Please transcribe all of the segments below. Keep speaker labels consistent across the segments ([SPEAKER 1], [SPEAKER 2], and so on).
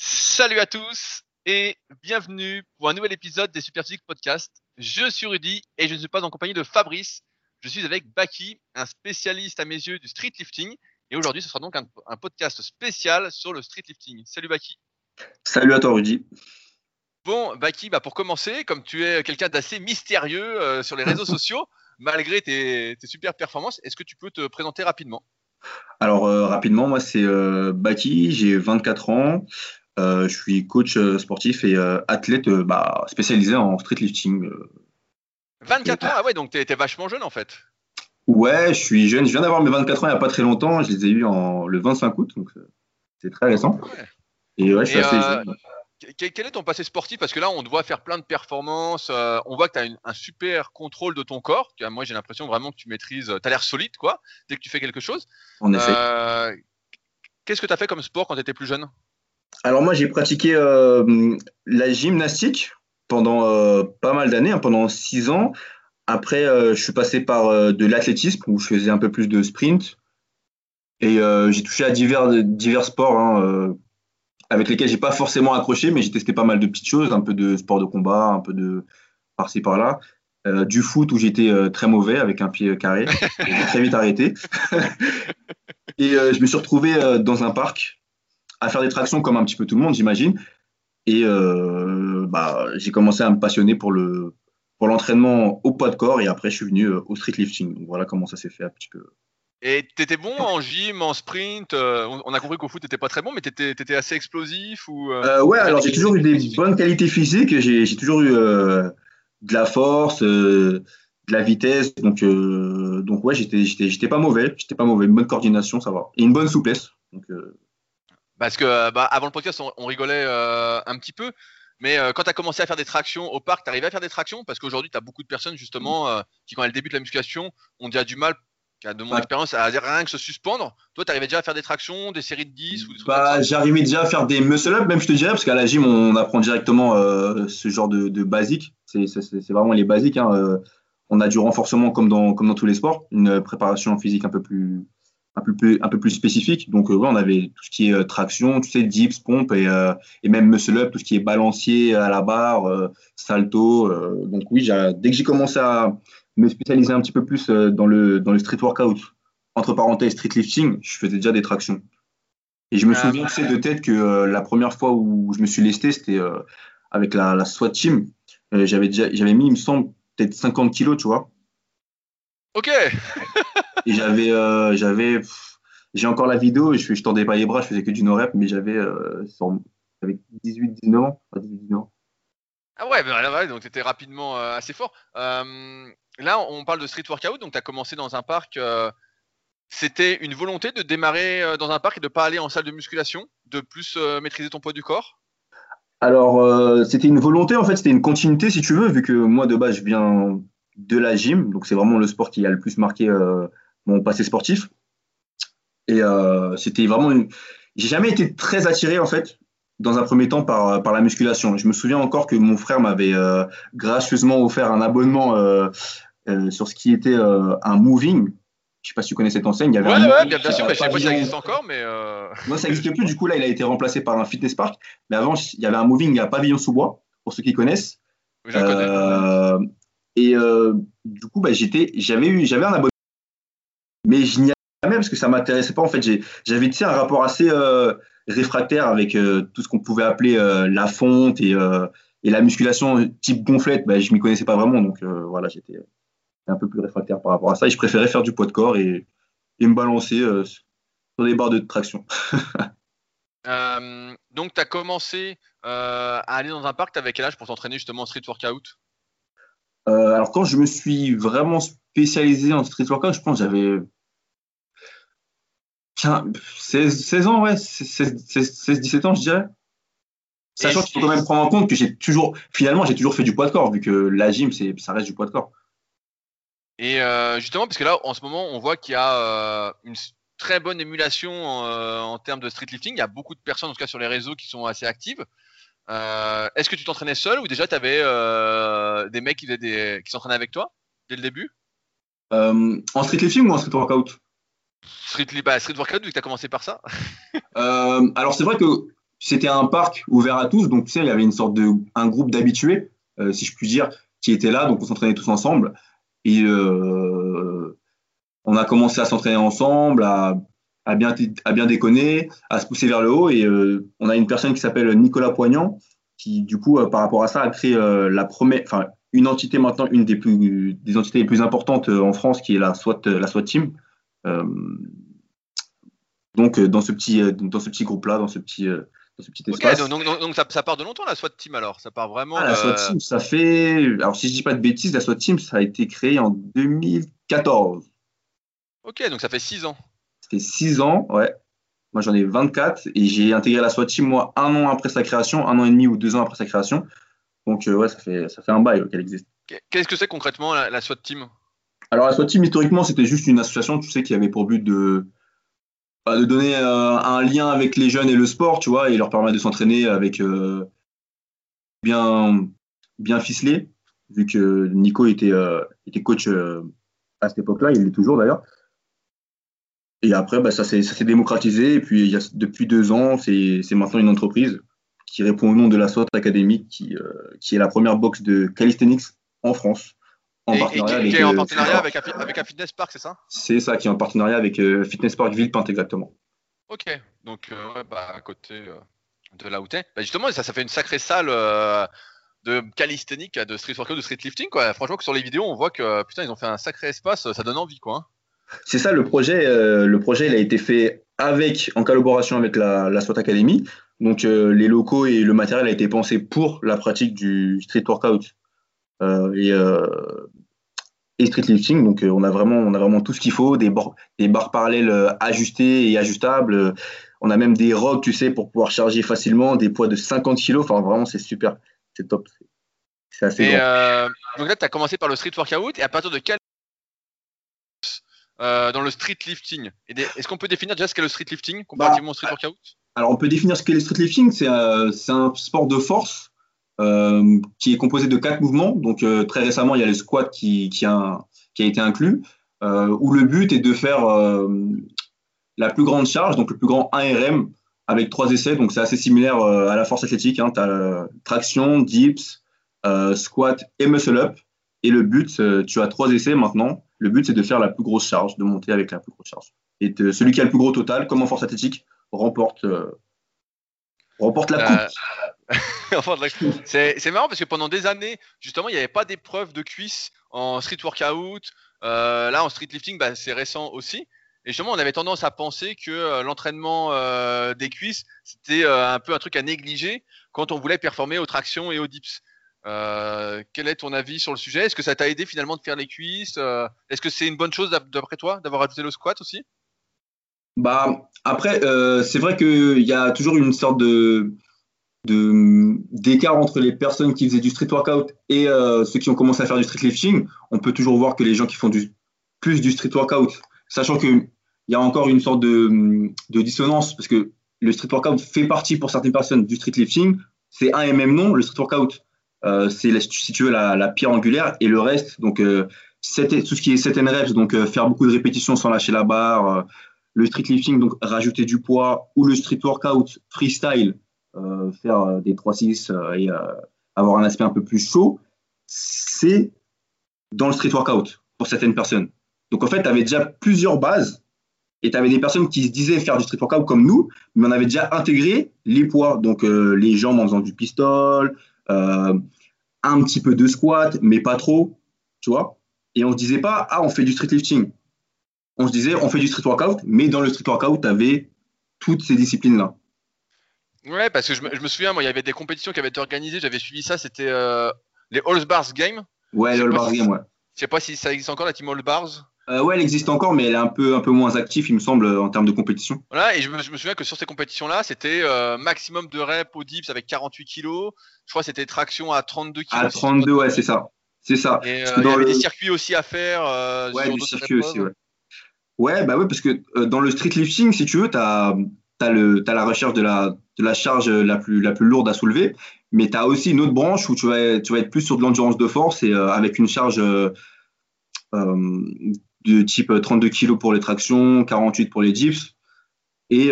[SPEAKER 1] Salut à tous et bienvenue pour un nouvel épisode des Super Physique Podcast. Je suis Rudy et je ne suis pas en compagnie de Fabrice. Je suis avec Baki, un spécialiste à mes yeux du street lifting. Et aujourd'hui, ce sera donc un, un podcast spécial sur le street lifting. Salut Baki.
[SPEAKER 2] Salut à toi Rudy.
[SPEAKER 1] Bon, Baki, bah pour commencer, comme tu es quelqu'un d'assez mystérieux euh, sur les réseaux sociaux, malgré tes, tes super performances, est-ce que tu peux te présenter rapidement?
[SPEAKER 2] Alors euh, rapidement, moi c'est euh, Baki, j'ai 24 ans, je suis coach euh, sportif et euh, athlète euh, bah, spécialisé en street lifting. euh.
[SPEAKER 1] 24 ans, ah ouais, donc t'es t'es vachement jeune en fait.
[SPEAKER 2] Ouais, je suis jeune, je viens d'avoir mes 24 ans il n'y a pas très longtemps, je les ai eus en, le 25 août, donc euh, c'est très récent.
[SPEAKER 1] Ouais.
[SPEAKER 2] Et ouais, je suis
[SPEAKER 1] Et,
[SPEAKER 2] assez
[SPEAKER 1] euh,
[SPEAKER 2] jeune.
[SPEAKER 1] Quel est ton passé sportif? Parce que là, on te voit faire plein de performances. euh, on voit que tu as un super contrôle de ton corps. Tu vois, Moi, j'ai l'impression vraiment que tu maîtrises. Tu as l'air solide, quoi, dès que tu fais quelque chose.
[SPEAKER 2] En effet.
[SPEAKER 1] Euh, Qu'est-ce que tu as fait comme sport quand tu étais plus jeune?
[SPEAKER 2] Alors moi j'ai pratiqué euh, la gymnastique pendant euh, pas mal d'années, hein, pendant 6 ans. Après euh, je suis passé par de l'athlétisme où je faisais un peu plus de sprint. Et j'ai touché à divers, sports hein, avec lesquels j'ai pas forcément accroché, mais j'ai testé pas mal de petites choses, un peu de sport de combat, un peu de par-ci par-là. Du foot où j'étais très mauvais avec un pied carré. J'ai très vite arrêté. Et je me suis retrouvé dans un parc à faire des tractions comme un petit peu tout le monde, j'imagine. Et euh, bah, j'ai commencé à me passionner pour le pour l'entraînement au poids de corps et après je suis venu euh, au street lifting. Donc voilà comment ça s'est fait un petit peu.
[SPEAKER 1] Et tu étais bon en gym, en sprint euh, on, a compris qu'au foot, tu n'étais pas très bon, mais tu étais, assez explosif ou, euh,
[SPEAKER 2] ouais, alors j'ai toujours eu des bonnes qualités physiques. J'ai toujours eu de la force, de la vitesse. Donc donc ouais, j'étais j'étais j'étais pas mauvais. J'étais pas mauvais. Une bonne coordination, ça va. Et une bonne souplesse. Donc
[SPEAKER 1] Parce que euh, bah, avant le podcast, on, on rigolait euh, un petit peu. Mais euh, quand tu as commencé à faire des tractions au parc, tu arrivais à faire des tractions? Parce qu'aujourd'hui, tu as beaucoup de personnes justement euh, qui, quand elles débutent la musculation, ont déjà du mal, de mon
[SPEAKER 2] Ouais.
[SPEAKER 1] expérience, à dire rien que se suspendre. Toi, tu arrivais déjà à faire des tractions, des séries de 10 ou des trucs
[SPEAKER 2] Bah, j'arrivais déjà à faire des muscle-up, même je te dirais, parce qu'à la gym, on apprend directement euh, ce genre de, de basique. C'est vraiment les basiques. hein, on a du renforcement comme dans, comme dans tous les sports, une préparation physique un peu plus, un peu plus, un peu plus spécifique. Donc, euh, ouais, on avait tout ce qui est euh, traction, tu sais, dips, pompe et, euh, et même muscle-up, tout ce qui est balancier à la barre, euh, salto. euh, donc, oui, dès que j'ai commencé à me spécialiser un petit peu plus dans le, dans le street workout, entre parenthèses, street lifting, je faisais déjà des tractions. Et je me
[SPEAKER 1] Ah,
[SPEAKER 2] souviens sais, de tête que la première fois où je me suis lesté, c'était avec la, la SWAT team. J'avais déjà, j'avais mis, il me semble, peut-être 50 kilos, tu vois.
[SPEAKER 1] Ok
[SPEAKER 2] Et j'avais, euh, j'avais, j'ai encore la vidéo. Je, je tendais pas les bras, je faisais que du no-rep, mais j'avais, euh, sur- j'avais 18, 19 ans. Pas 18, 19 ans.
[SPEAKER 1] Ah ouais, bah, ouais, donc tu étais rapidement euh, assez fort. Euh, là, on parle de street workout, donc tu as commencé dans un parc. euh, C'était une volonté de démarrer euh, dans un parc et de pas aller en salle de musculation, de plus euh, maîtriser ton poids du corps?
[SPEAKER 2] Alors, euh, c'était une volonté, en fait, c'était une continuité, si tu veux, vu que moi, de base, je viens de la gym, donc c'est vraiment le sport qui a le plus marqué euh, mon passé sportif. Et euh, c'était vraiment une. J'ai jamais été très attiré, en fait, dans un premier temps, par, par la musculation. Je me souviens encore que mon frère m'avait euh, gracieusement offert un abonnement euh, sur ce qui était un moving. Je sais pas si tu connais cette enseigne. Il y avait
[SPEAKER 1] Ouais,
[SPEAKER 2] un
[SPEAKER 1] ouais,
[SPEAKER 2] moving
[SPEAKER 1] bien, bien sûr, je sais pas si ça existe encore, mais.
[SPEAKER 2] moi, ça n'existe plus. Du coup, là, il a été remplacé par un fitness park. Mais avant, il y avait un moving à pavillon sous bois, pour ceux qui connaissent.
[SPEAKER 1] je le connais.
[SPEAKER 2] Et du coup, bah, j'étais, j'avais eu, j'avais un abonnement, mais je n'y allais jamais parce que ça m'intéressait pas. En fait, j'avais tu un rapport assez euh, réfractaire avec euh, tout ce qu'on pouvait appeler euh, la fonte et, et la musculation type gonflette. Bah, je m'y connaissais pas vraiment, donc voilà, j'étais un peu plus réfractaire par rapport à ça. Et je préférais faire du poids de corps et, et me balancer sur des barres de traction.
[SPEAKER 1] Donc, tu as commencé à aller dans un parc, t'avais quel âge pour t'entraîner justement en street workout?
[SPEAKER 2] Alors, quand je me suis vraiment spécialisé en street workout, je pense que j'avais 15 16, 16 ans, ouais, 16, 16, 16, 17 ans, je dirais. Sachant qu'il faut quand même prendre en compte que j'ai toujours, finalement, j'ai toujours fait du poids de corps, vu que la gym, ça reste du poids de corps.
[SPEAKER 1] Et euh, justement, parce que là, en ce moment, on voit qu'il y a euh, une très bonne émulation euh, en termes de street lifting. Il y a beaucoup de personnes, en tout cas sur les réseaux, qui sont assez actives. Est-ce que tu t'entraînais seul ou déjà tu avais des mecs qui, des... qui s'entraînaient avec toi dès le début?
[SPEAKER 2] En street lifting ou en street workout?
[SPEAKER 1] Street, bah, workout, tu as commencé par ça.
[SPEAKER 2] Euh, alors c'est vrai que c'était un parc ouvert à tous, donc tu sais, il y avait une sorte de un groupe d'habitués, euh, si je puis dire, qui étaient là, donc on s'entraînait tous ensemble. Et euh, on a commencé à s'entraîner ensemble, à, bien, à bien déconner, à se pousser vers le haut. Et on a une personne qui s'appelle Nicolas Poignant, qui du coup, par rapport à ça, a créé la première, enfin, une entité maintenant, une des plus des entités les plus importantes en France, qui est la SWAT, la SWAT Team. Donc dans ce petit dans ce petit groupe là, dans ce petit
[SPEAKER 1] Ok, donc, donc, ça, part de longtemps la SWAT Team alors? Ça part vraiment.
[SPEAKER 2] Ah, la SWAT Team, ça fait. Alors si je dis pas de bêtises, la SWAT Team, ça a été créé en 2014.
[SPEAKER 1] Ok, donc ça fait 6 ans.
[SPEAKER 2] Ça fait 6 ans, ouais. Moi j'en ai 24 et j'ai intégré la SWAT Team moi un an après sa création, un an et demi ou deux ans après sa création. Donc euh, ouais, ça fait, ça fait un bail qu'elle existe.
[SPEAKER 1] Qu'est-ce que c'est concrètement la, la SWAT Team?
[SPEAKER 2] Alors la SWAT Team historiquement c'était juste une association, tu sais, qui avait pour but de de donner euh, un lien avec les jeunes et le sport, tu vois, et leur permettre de s'entraîner avec euh, bien, bien ficelé, vu que Nico était, euh, était coach à cette époque-là, il l'est toujours d'ailleurs. Et après, bah, ça s'est démocratisé. Et puis, depuis deux ans, c'est maintenant une entreprise qui répond au nom de la SWAT Academy, qui, qui est la première box de calisthenics en France.
[SPEAKER 1] En partenariat avec, qui est en partenariat avec, un, fitness park, c'est ça?
[SPEAKER 2] C'est ça, qui est en partenariat avec Fitness Park Villepinte, exactement.
[SPEAKER 1] Ok, donc euh, bah, à côté euh, de là où t'es. Bah, justement, ça, ça fait une sacrée salle euh, de calisthénique, de street workout, de street lifting. Quoi. Franchement, que sur les vidéos, on voit que putain, ils ont fait un sacré espace, ça donne envie. quoi. Hein.
[SPEAKER 2] C'est ça, le projet, le projet il a été fait avec, en collaboration avec la, la SWAT Academy. Donc les locaux et le matériel a été pensé pour la pratique du street workout. et et street lifting. Donc, euh, on, a vraiment, on a vraiment tout ce qu'il faut, des, des barres parallèles euh, ajustées et ajustables. On a même des rocs, tu sais, pour pouvoir charger facilement, des poids de 50 kg. Enfin, vraiment, c'est super. C'est top.
[SPEAKER 1] C'est assez et euh, donc là, tu as commencé par le street workout. Et à partir de quel. dans le street lifting? Est-ce qu'on peut définir déjà ce qu'est le street lifting comparativement au street workout?
[SPEAKER 2] Alors, on peut définir ce qu'est le street lifting. C'est un sport de force euh, qui est composé de quatre mouvements. Donc euh, très récemment, il y a le squat qui, qui, a, qui a été inclus, euh, où le but est de faire la plus grande charge, donc le plus grand 1RM avec trois essais. Donc c'est assez similaire à la force athlétique. Hein. Tu as traction, dips, squat et muscle up. Et le but, tu as trois essais maintenant. Le but, c'est de faire la plus grosse charge, de monter avec la plus grosse charge. Et celui qui a le plus gros total, comme en force athlétique, remporte, remporte la coupe.
[SPEAKER 1] c'est marrant parce que pendant des années, justement, il n'y avait pas d'épreuve de cuisse en street workout. Euh, là, en street lifting, bah, c'est récent aussi. Et justement, on avait tendance à penser que euh, l'entraînement euh, des cuisses, c'était un peu un truc à négliger quand on voulait performer aux tractions et aux dips. quel est ton avis sur le sujet? Est-ce que ça t'a aidé finalement de faire les cuisses? Est-ce que c'est une bonne chose d'après toi d'avoir ajouté le squat aussi?
[SPEAKER 2] Bah après, c'est vrai qu'il y a toujours une sorte de d'écart entre les personnes qui faisaient du street workout et euh, ceux qui ont commencé à faire du street lifting, on peut toujours voir que les gens qui font du, plus du street workout, sachant qu'il y a encore une sorte de, de, dissonance, parce que le street workout fait partie pour certaines personnes du street lifting, c'est un et même nom, le street workout, euh, c'est si tu veux la, pierre angulaire, et le reste, donc euh, tout ce qui est 7 reps, donc faire beaucoup de répétitions sans lâcher la barre, le street lifting, donc rajouter du poids, ou le street workout freestyle, euh, faire euh, des 3-6 euh, et avoir un aspect un peu plus chaud, c'est dans le street workout pour certaines personnes. Donc en fait, tu avais déjà plusieurs bases et tu avais des personnes qui se disaient faire du street workout comme nous, mais on avait déjà intégré les poids, donc les jambes en faisant du pistol, un petit peu de squat, mais pas trop, tu vois. Et on se disait pas, ah, on fait du street lifting. On se disait, on fait du street workout, mais dans le street workout, tu avais toutes ces disciplines-là.
[SPEAKER 1] Ouais, parce que je me, souviens, moi, il y avait des compétitions qui avaient été organisées, j'avais suivi ça, c'était euh, les All Bars Games.
[SPEAKER 2] Ouais, les All Bars Games, ouais.
[SPEAKER 1] Je sais pas si ça existe encore, la team All Bars.
[SPEAKER 2] Euh, ouais, elle existe encore, mais elle est un peu, un peu moins active, il me semble, en termes de compétition.
[SPEAKER 1] Voilà, et je me, souviens que sur ces compétitions-là, c'était euh, maximum de reps au dips avec 48 kilos. Je crois que c'était traction à 32 kilos.
[SPEAKER 2] À 32, ouais, c'est ça. C'est ça.
[SPEAKER 1] Et il y avait des circuits aussi à faire.
[SPEAKER 2] ouais, des circuits aussi, ouais. Ouais, bah ouais, parce que dans le street lifting, si tu veux, tu as, as, la recherche de la, de la charge la plus, la plus lourde à soulever. Mais tu as aussi une autre branche où tu vas, tu vas être plus sur de l'endurance de force et euh, avec une charge euh, euh, de type 32 kg pour les tractions, 48 pour les dips et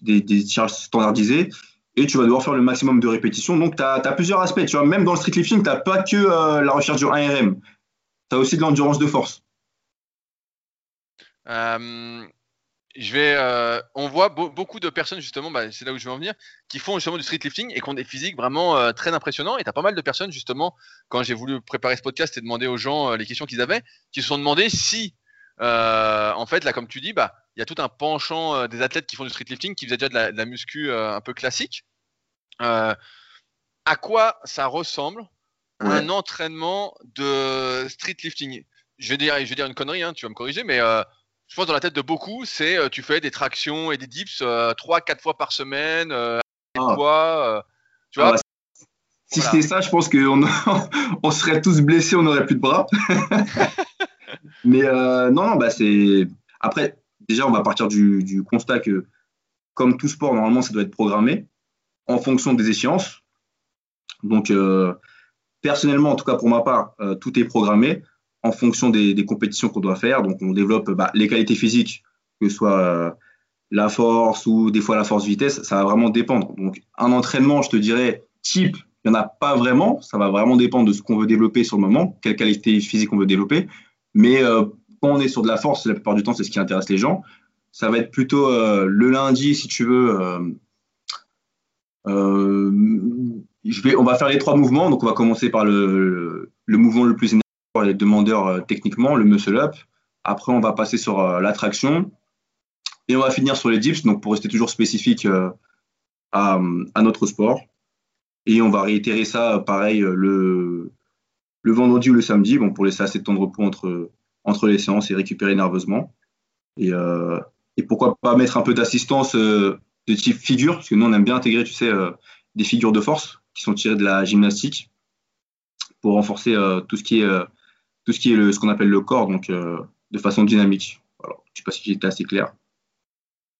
[SPEAKER 2] des, des, charges standardisées. et tu vas devoir faire le maximum de répétitions. Donc, tu as, plusieurs aspects. Tu vois, même dans le street lifting, tu n'as pas que la recherche du 1RM. Tu as aussi de l'endurance de force.
[SPEAKER 1] Je vais, euh, on voit beaucoup de personnes, justement, bah, c'est là où je veux en venir, qui font justement du street lifting et qui ont des physiques vraiment très impressionnants. Et tu as pas mal de personnes, justement, quand j'ai voulu préparer ce podcast et demander aux gens les questions qu'ils avaient, qui se sont demandé si, en fait, là, comme tu dis, bah, il y a tout un penchant euh, des athlètes qui font du street lifting qui faisaient déjà de la, muscu euh, un peu classique. Euh, à quoi ça ressemble un entraînement de street lifting? Je vais, dire, je vais dire une connerie, hein, tu vas me corriger, mais je pense dans la tête de beaucoup, c'est tu fais des tractions et des dips 3-4 fois par semaine, ah. fois,
[SPEAKER 2] tu vois, ah bah, si c'était ça, je pense qu'on on serait tous blessés, on n'aurait plus de bras. Mais non, non, bah c'est. Après, déjà, on va partir du, constat que, comme tout sport, normalement, ça doit être programmé en fonction des échéances. Donc, euh, personnellement, en tout cas pour ma part, euh, tout est programmé en fonction des, compétitions qu'on doit faire. Donc, on développe bah, les qualités physiques, que ce soit euh, la force ou des fois la force-vitesse, ça va vraiment dépendre. Donc, un entraînement, je te dirais, type, il n'y en a pas vraiment. Ça va vraiment dépendre de ce qu'on veut développer sur le moment, quelle qualité physique on veut développer. Mais quand on est sur de la force, la plupart du temps, c'est ce qui intéresse les gens. Ça va être plutôt euh, le lundi, si tu veux. Euh, euh, je vais, on va faire les trois mouvements. Donc, on va commencer par le, le, mouvement le plus énergique les demandeurs techniquement, le muscle up. Après, on va passer sur l'attraction. Et on va finir sur les dips, donc pour rester toujours spécifique à, à, notre sport. Et on va réitérer ça, pareil, le, le vendredi ou le samedi, bon, pour laisser assez de temps de repos entre, entre les séances et récupérer nerveusement. Et, euh, et pourquoi pas mettre un peu d'assistance euh, de type figure, parce que nous, on aime bien intégrer, tu sais, euh, des figures de force qui sont tirées de la gymnastique pour renforcer tout ce qui est, tout ce, qui est le, ce qu'on appelle le corps, donc de façon dynamique. Alors, je ne sais pas si j'étais assez clair.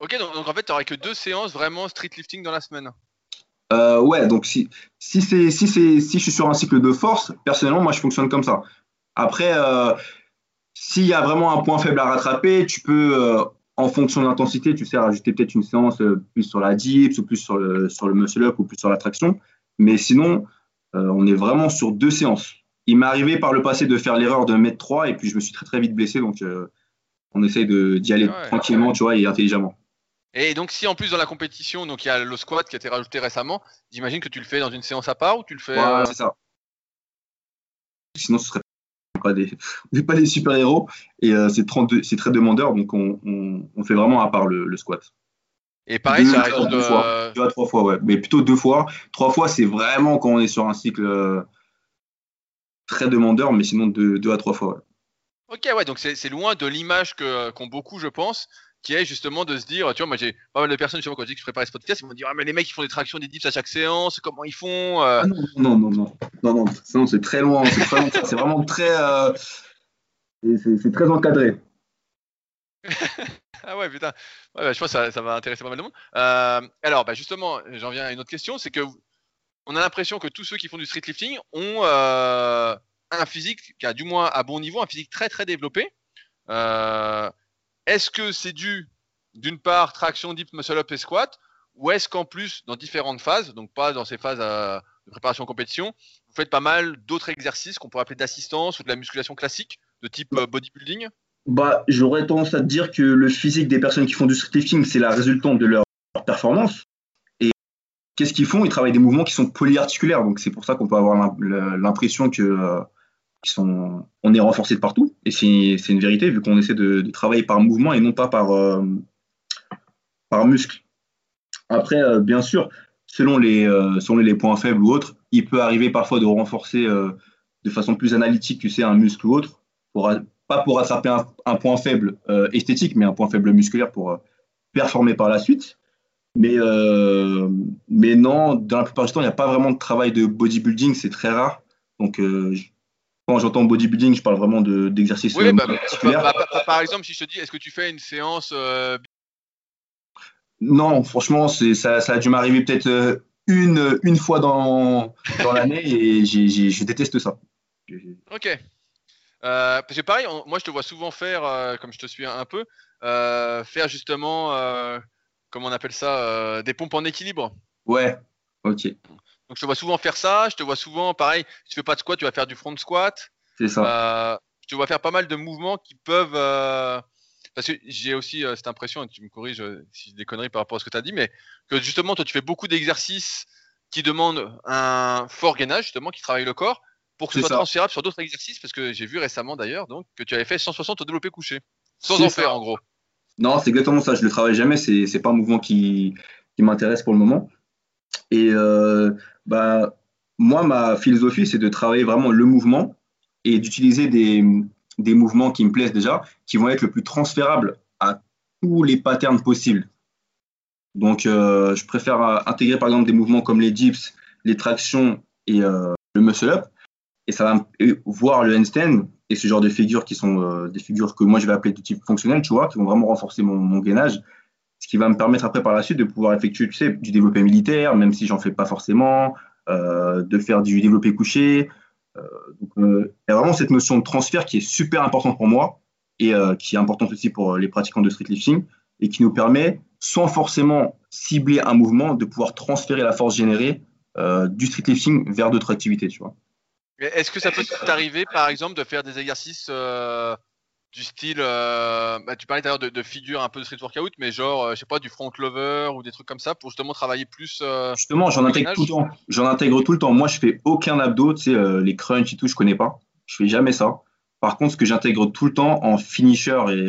[SPEAKER 1] Ok, donc, en fait, tu n'aurais que deux séances vraiment street lifting dans la semaine
[SPEAKER 2] ouais, donc si, si, si, si je suis sur un cycle de force, personnellement, moi je fonctionne comme ça. Après, s'il y a vraiment un point faible à rattraper, tu peux, euh, en fonction de l'intensité, tu sais, rajouter peut-être une séance euh, plus sur la dips ou plus sur le, sur le muscle up ou plus sur la traction. Mais sinon, euh, on est vraiment sur deux séances. Il m'est arrivé par le passé de faire l'erreur de mettre trois et puis je me suis très très vite blessé. Donc on essaye d'y aller tranquillement, tu vois, et intelligemment.
[SPEAKER 1] Et donc, si en plus dans la compétition, donc il y a le squat qui a été rajouté récemment, j'imagine que tu le fais dans une séance à part ou tu le fais.
[SPEAKER 2] Ouais, c'est ça. Sinon, ce serait pas des, pas des super-héros et euh, c'est très demandeur, donc on, fait vraiment à part le, squat.
[SPEAKER 1] Et pareil, ça
[SPEAKER 2] arrive deux, fois, deux à trois fois, ouais. Mais plutôt deux fois. Trois fois, c'est vraiment quand on est sur un cycle euh, très demandeur, mais sinon deux, deux à trois fois,
[SPEAKER 1] Ok, ouais, donc c'est loin de l'image qu'ont beaucoup, je pense, qui est justement de se dire, tu vois, moi j'ai pas mal de personnes, vois, quand je dis que je prépare ce podcast, ils vont dire, ah, mais les mecs ils font des tractions, des dips à chaque séance, comment ils font
[SPEAKER 2] euh? ah non, non, non, non, non, non, c'est très loin, c'est vraiment très, euh, c'est très encadré.
[SPEAKER 1] ah ouais, putain, ouais, je pense que ça, va intéresser pas mal de monde. Euh, alors, bah, justement, j'en viens à une autre question, c'est que on a l'impression que tous ceux qui font du street lifting ont un physique qui a du moins à bon niveau, un physique très très développé. Euh, est-ce que c'est dû d'une part traction, dip, muscle up et squat, ou est-ce qu'en plus, dans différentes phases, donc pas dans ces phases euh, de préparation compétition, vous faites pas mal d'autres exercices qu'on pourrait appeler d'assistance ou de la musculation classique, de type euh, bodybuilding?
[SPEAKER 2] Bah, J'aurais tendance à dire que le physique des personnes qui font du lifting, c'est la résultante de leur performance. Qu'est-ce qu'ils font? Ils travaillent des mouvements qui sont polyarticulaires, donc c'est pour ça qu'on peut avoir l'impression que euh, sont, on est renforcé de partout. Et c'est une vérité, vu qu'on essaie de, travailler par mouvement et non pas par, euh, par muscle. Après, euh, bien sûr, selon les, selon les points faibles ou autres, il peut arriver parfois de renforcer de façon plus analytique, tu sais, un muscle ou autre, pas pour attraper un, point faible esthétique, mais un point faible musculaire pour performer par la suite. Mais, mais non, dans la plupart du temps, il n'y a pas vraiment de travail de bodybuilding, c'est très rare. Donc, quand j'entends bodybuilding, je parle vraiment d'exercice.
[SPEAKER 1] oui, bah, bah, bah, par exemple, si je te dis, est-ce que tu fais une séance euh,
[SPEAKER 2] Non, franchement, ça, ça a dû m'arriver peut-être euh, une, une fois dans, dans l'année et je déteste ça.
[SPEAKER 1] Ok. Euh, parce que pareil, moi je te vois souvent faire, comme je te suis un, peu, faire justement, comment on appelle ça, des pompes en équilibre.
[SPEAKER 2] Ouais, ok.
[SPEAKER 1] Donc je te vois souvent faire ça, je te vois souvent, pareil, si tu fais pas de squat, tu vas faire du front squat.
[SPEAKER 2] C'est ça.
[SPEAKER 1] Euh, je te vois faire pas mal de mouvements qui peuvent... Euh, parce que j'ai aussi euh, cette impression, et tu me corriges si j'ai des conneries par rapport à ce que tu as dit, mais que justement, toi, tu fais beaucoup d'exercices qui demandent un fort gainage, justement, qui travaille le corps, pour que ce soit transférable sur d'autres exercices, parce que j'ai vu récemment d'ailleurs donc que tu avais fait 160 au développé couché, sans en faire en gros.
[SPEAKER 2] Non, c'est exactement ça. Je le travaille jamais. C'est c'est pas un mouvement qui m'intéresse pour le moment. Et euh, bah moi, ma philosophie, c'est de travailler vraiment le mouvement et d'utiliser des, mouvements qui me plaisent déjà, qui vont être le plus transférables à tous les patterns possibles. Donc, euh, je préfère intégrer par exemple des mouvements comme les dips, les tractions et euh, le muscle-up. Et ça va voir le handstand et ce genre de figures qui sont euh, des figures que moi je vais appeler de type fonctionnel, tu vois, qui vont vraiment renforcer mon, gainage. Ce qui va me permettre après par la suite de pouvoir effectuer, tu sais, du développé militaire, même si j'en fais pas forcément, de faire du développé couché, euh, donc, euh, il y a vraiment cette notion de transfert qui est super importante pour moi et euh, qui est importante aussi pour les pratiquants de street lifting et qui nous permet, sans forcément cibler un mouvement, de pouvoir transférer la force générée du street lifting vers d'autres activités, tu vois.
[SPEAKER 1] Est-ce que ça peut t'arriver, par exemple, de faire des exercices du style, euh, bah, tu parlais d'ailleurs de, de figures un peu de street workout, mais genre, euh, je sais pas, du front lover ou des trucs comme ça pour justement travailler plus. Euh,
[SPEAKER 2] justement, j'en intègre tout le temps. J'en intègre tout le temps. Moi, je fais aucun abdo, tu sais, les crunch et tout, je connais pas. Je fais jamais ça. Par contre, ce que j'intègre tout le temps en finisher et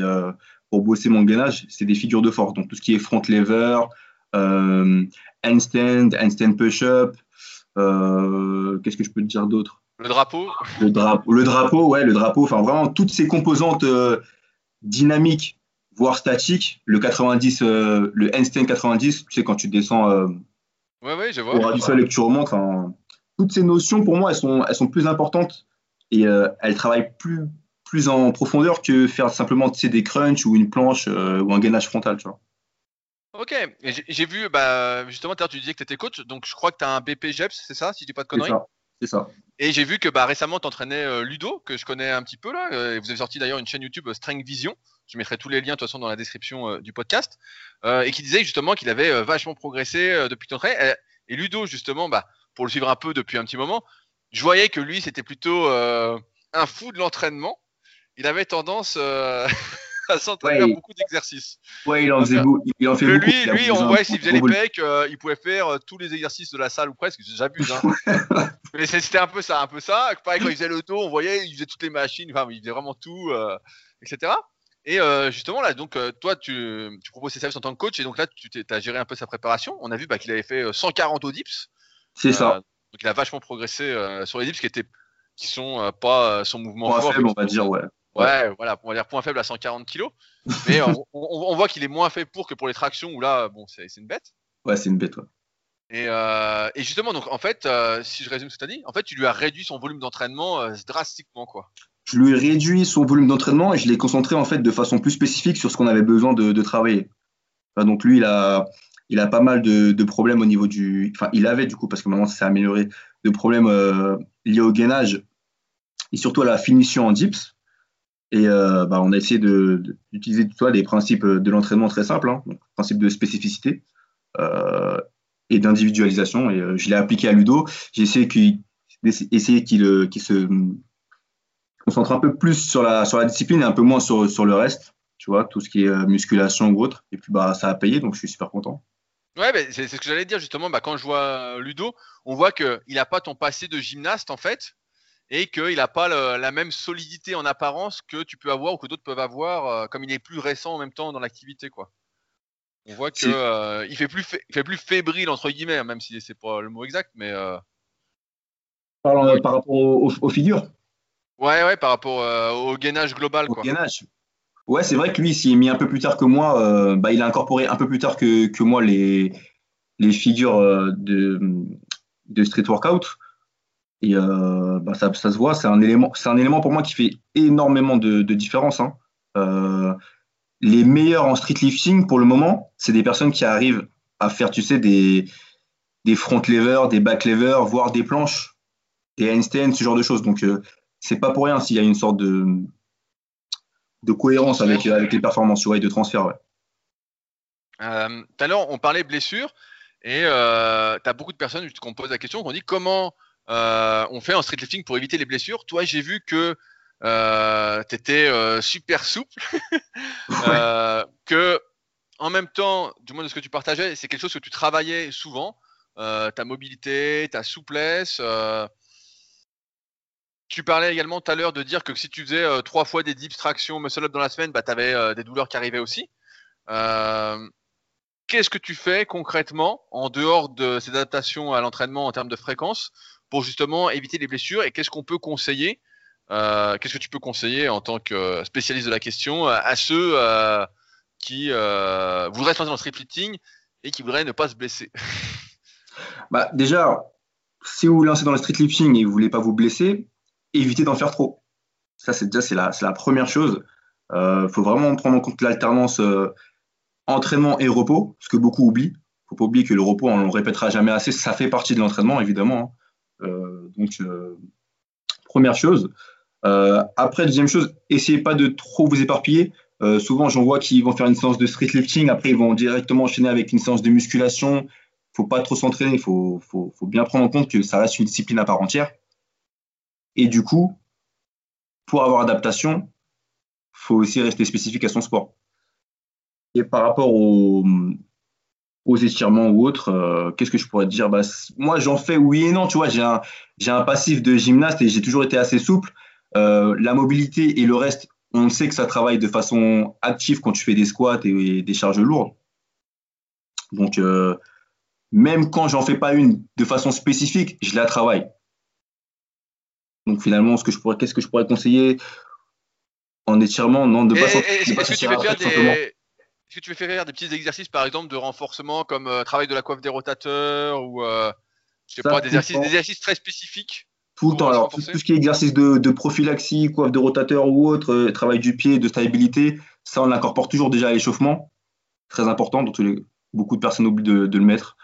[SPEAKER 2] pour bosser mon gainage, c'est des figures de force. Donc tout ce qui est front lever, handstand, handstand push-up. Qu'est-ce que je peux te dire d'autre?
[SPEAKER 1] Le drapeau
[SPEAKER 2] Le drapeau, le drapeau, ouais, le drapeau. Enfin, vraiment, toutes ces composantes euh, dynamiques, voire statiques. Le 90, euh, le handstand 90, tu sais, quand tu descends
[SPEAKER 1] euh, ouais, ouais, je vois.
[SPEAKER 2] au ras du sol et que tu remontes. toutes ces notions, pour moi, elles sont, elles sont plus importantes et elles travaillent plus, plus en profondeur que faire simplement tu sais, des crunchs ou une planche ou un gainage frontal, tu vois.
[SPEAKER 1] Ok, j'ai vu, bah, justement, tu disais que tu étais coach, donc je crois que tu as un BPGEPS, c'est ça, si je dis pas de conneries? Et j'ai vu que bah, récemment, tu entraînais euh, Ludo, que je connais un petit peu là. Euh, vous avez sorti d'ailleurs une chaîne YouTube euh, Strength Vision. Je mettrai tous les liens de toute façon dans la description du podcast. et qui disait justement qu'il avait vachement progressé depuis ton entraînement. Et, Ludo, justement, bah, pour le suivre un peu depuis un petit moment, je voyais que lui, c'était plutôt un fou de l'entraînement. Il avait tendance à s'entraîner beaucoup d'exercices.
[SPEAKER 2] Ouais, il en faisait beaucoup. Il en fait
[SPEAKER 1] beaucoup. Lui, lui on voit s'il faisait les pecs, euh, il pouvait faire euh, tous les exercices de la salle ou presque. J'abuse. Hein. Mais c'était un peu ça, un peu ça. Pareil, quand il faisait le dos, on voyait, il faisait toutes les machines. Enfin, il faisait vraiment tout, euh, etc. Et justement, là, donc, toi, tu, tu, proposes ces services en tant que coach, et donc là, tu as géré un peu sa préparation. On a vu bah, qu'il avait fait 140 au dips.
[SPEAKER 2] C'est ça.
[SPEAKER 1] Donc, il a vachement progressé sur les dips qui étaient, qui sont pas son mouvement fort.
[SPEAKER 2] Faible, on va dire, ouais.
[SPEAKER 1] Ouais, voilà, on va dire point faible à 140 kg. Mais on, voit qu'il est moins fait pour que pour les tractions où là, bon, c'est une bête.
[SPEAKER 2] Ouais, c'est une bête, ouais.
[SPEAKER 1] Et, euh, et, justement, donc en fait, euh, si je résume ce que tu as dit, en fait, tu lui as réduit son volume d'entraînement euh, drastiquement, quoi.
[SPEAKER 2] Je lui ai réduit son volume d'entraînement et je l'ai concentré en fait de façon plus spécifique sur ce qu'on avait besoin de, de travailler. donc lui, il a, il a pas mal de, de, problèmes au niveau du, enfin, il avait du coup parce que maintenant ça s'est amélioré, de problèmes liés au gainage et surtout à la finition en dips. Et euh, bah, on a essayé d'utiliser de, des principes de l'entraînement très simples, hein, principe de spécificité euh, et d'individualisation. Et euh, je l'ai appliqué à Ludo. J'ai essayé qu'il qu'il se concentre un peu plus sur la, sur la discipline et un peu moins sur, sur le reste, tu vois, tout ce qui est musculation ou autre. Et puis bah, ça a payé, donc je suis super content.
[SPEAKER 1] Ouais, c'est ce que j'allais dire justement. Bah, quand je vois Ludo, on voit qu'il n'a pas ton passé de gymnaste en fait et qu'il n'a pas la même solidité en apparence que tu peux avoir ou que d'autres peuvent avoir, euh, comme il est plus récent en même temps dans l'activité, quoi. On voit qu'il euh, il fait plus fait plus fébrile entre guillemets, même si c'est pas le mot exact, mais. Euh,
[SPEAKER 2] par, rapport aux, figures.
[SPEAKER 1] Ouais, ouais, par rapport au gainage global,
[SPEAKER 2] au gainage. Ouais, c'est vrai que lui, s'il est mis un peu plus tard que moi, bah, il a incorporé un peu plus tard que, que moi les, les figures de, de street workout. Et euh, bah, ça, ça, se voit, c'est un, élément, c'est un élément pour moi qui fait énormément de, différence. Hein. Euh, les meilleurs en street lifting pour le moment, c'est des personnes qui arrivent à faire, tu sais, des, des front levers, des back levers, voire des planches, des handstands, ce genre de choses. Donc, euh, c'est pas pour rien s'il y a une sorte de, de cohérence avec, avec les performances, et de transfert. Ouais.
[SPEAKER 1] Euh, tout à l'heure, on parlait blessure. Et euh, tu as beaucoup de personnes qu'on pose la question, qu'on dit comment euh, on fait en street lifting pour éviter les blessures. Toi, j'ai vu que euh, tu étais euh, super souple, que en même temps, du moins de ce que tu partageais, c'est quelque chose que tu travaillais souvent, ta mobilité, ta souplesse. tu parlais également tout à l'heure de dire que si tu faisais trois fois des dips traction muscle up dans la semaine, bah, tu avais des douleurs qui arrivaient aussi. Qu'est-ce que tu fais concrètement en dehors de ces adaptations à l'entraînement en termes de fréquence pour justement éviter les blessures et qu'est-ce qu'on peut conseiller euh, qu'est-ce que tu peux conseiller en tant que spécialiste de la question euh, à ceux euh, qui voudraient se lancer dans le street et qui voudraient ne pas se blesser?
[SPEAKER 2] Bah, Déjà, si vous vous lancez dans le street lifting et vous voulez pas vous blesser, évitez d'en faire trop. Ça, c'est déjà c'est la, la, première chose. Il faut vraiment prendre en compte l'alternance entraînement et repos, ce que beaucoup oublient. faut pas oublier que le repos, on ne le répétera jamais assez, ça fait partie de l'entraînement, évidemment. Hein. donc, première chose. Euh, après, deuxième chose, essayez pas de trop vous éparpiller. Euh, souvent, j'en vois qui vont faire une séance de street lifting, après ils vont directement enchaîner avec une séance de musculation. Faut pas trop s'entraîner, il faut, faut, bien prendre en compte que ça reste une discipline à part entière. Et du coup, pour avoir adaptation, faut aussi rester spécifique à son sport. Et par rapport aux, aux étirements ou autres, euh, qu'est-ce que je pourrais te dire? Bah, Moi, j'en fais oui et non. Tu vois, j'ai un, passif de gymnaste et j'ai toujours été assez souple. Euh, la mobilité et le reste, on sait que ça travaille de façon active quand tu fais des squats et, des charges lourdes. Donc, euh, même quand j'en fais pas une de façon spécifique, je la travaille. Donc finalement, ce que je pourrais, qu'est-ce que je pourrais conseiller en étirement? Non, de pas
[SPEAKER 1] Est-ce que, tu veux faire des... que tu veux faire des petits exercices, par exemple, de renforcement, comme euh, travail de la coiffe des rotateurs ou je sais pas, des exercices très spécifiques
[SPEAKER 2] tout le temps. Alors, tout, ce qui est exercice de, prophylaxie, coiffe de rotateur ou autre, euh, travail du pied, de stabilité, ça, on l'incorpore toujours déjà à l'échauffement. Très important, donc beaucoup de personnes oublient de, le mettre.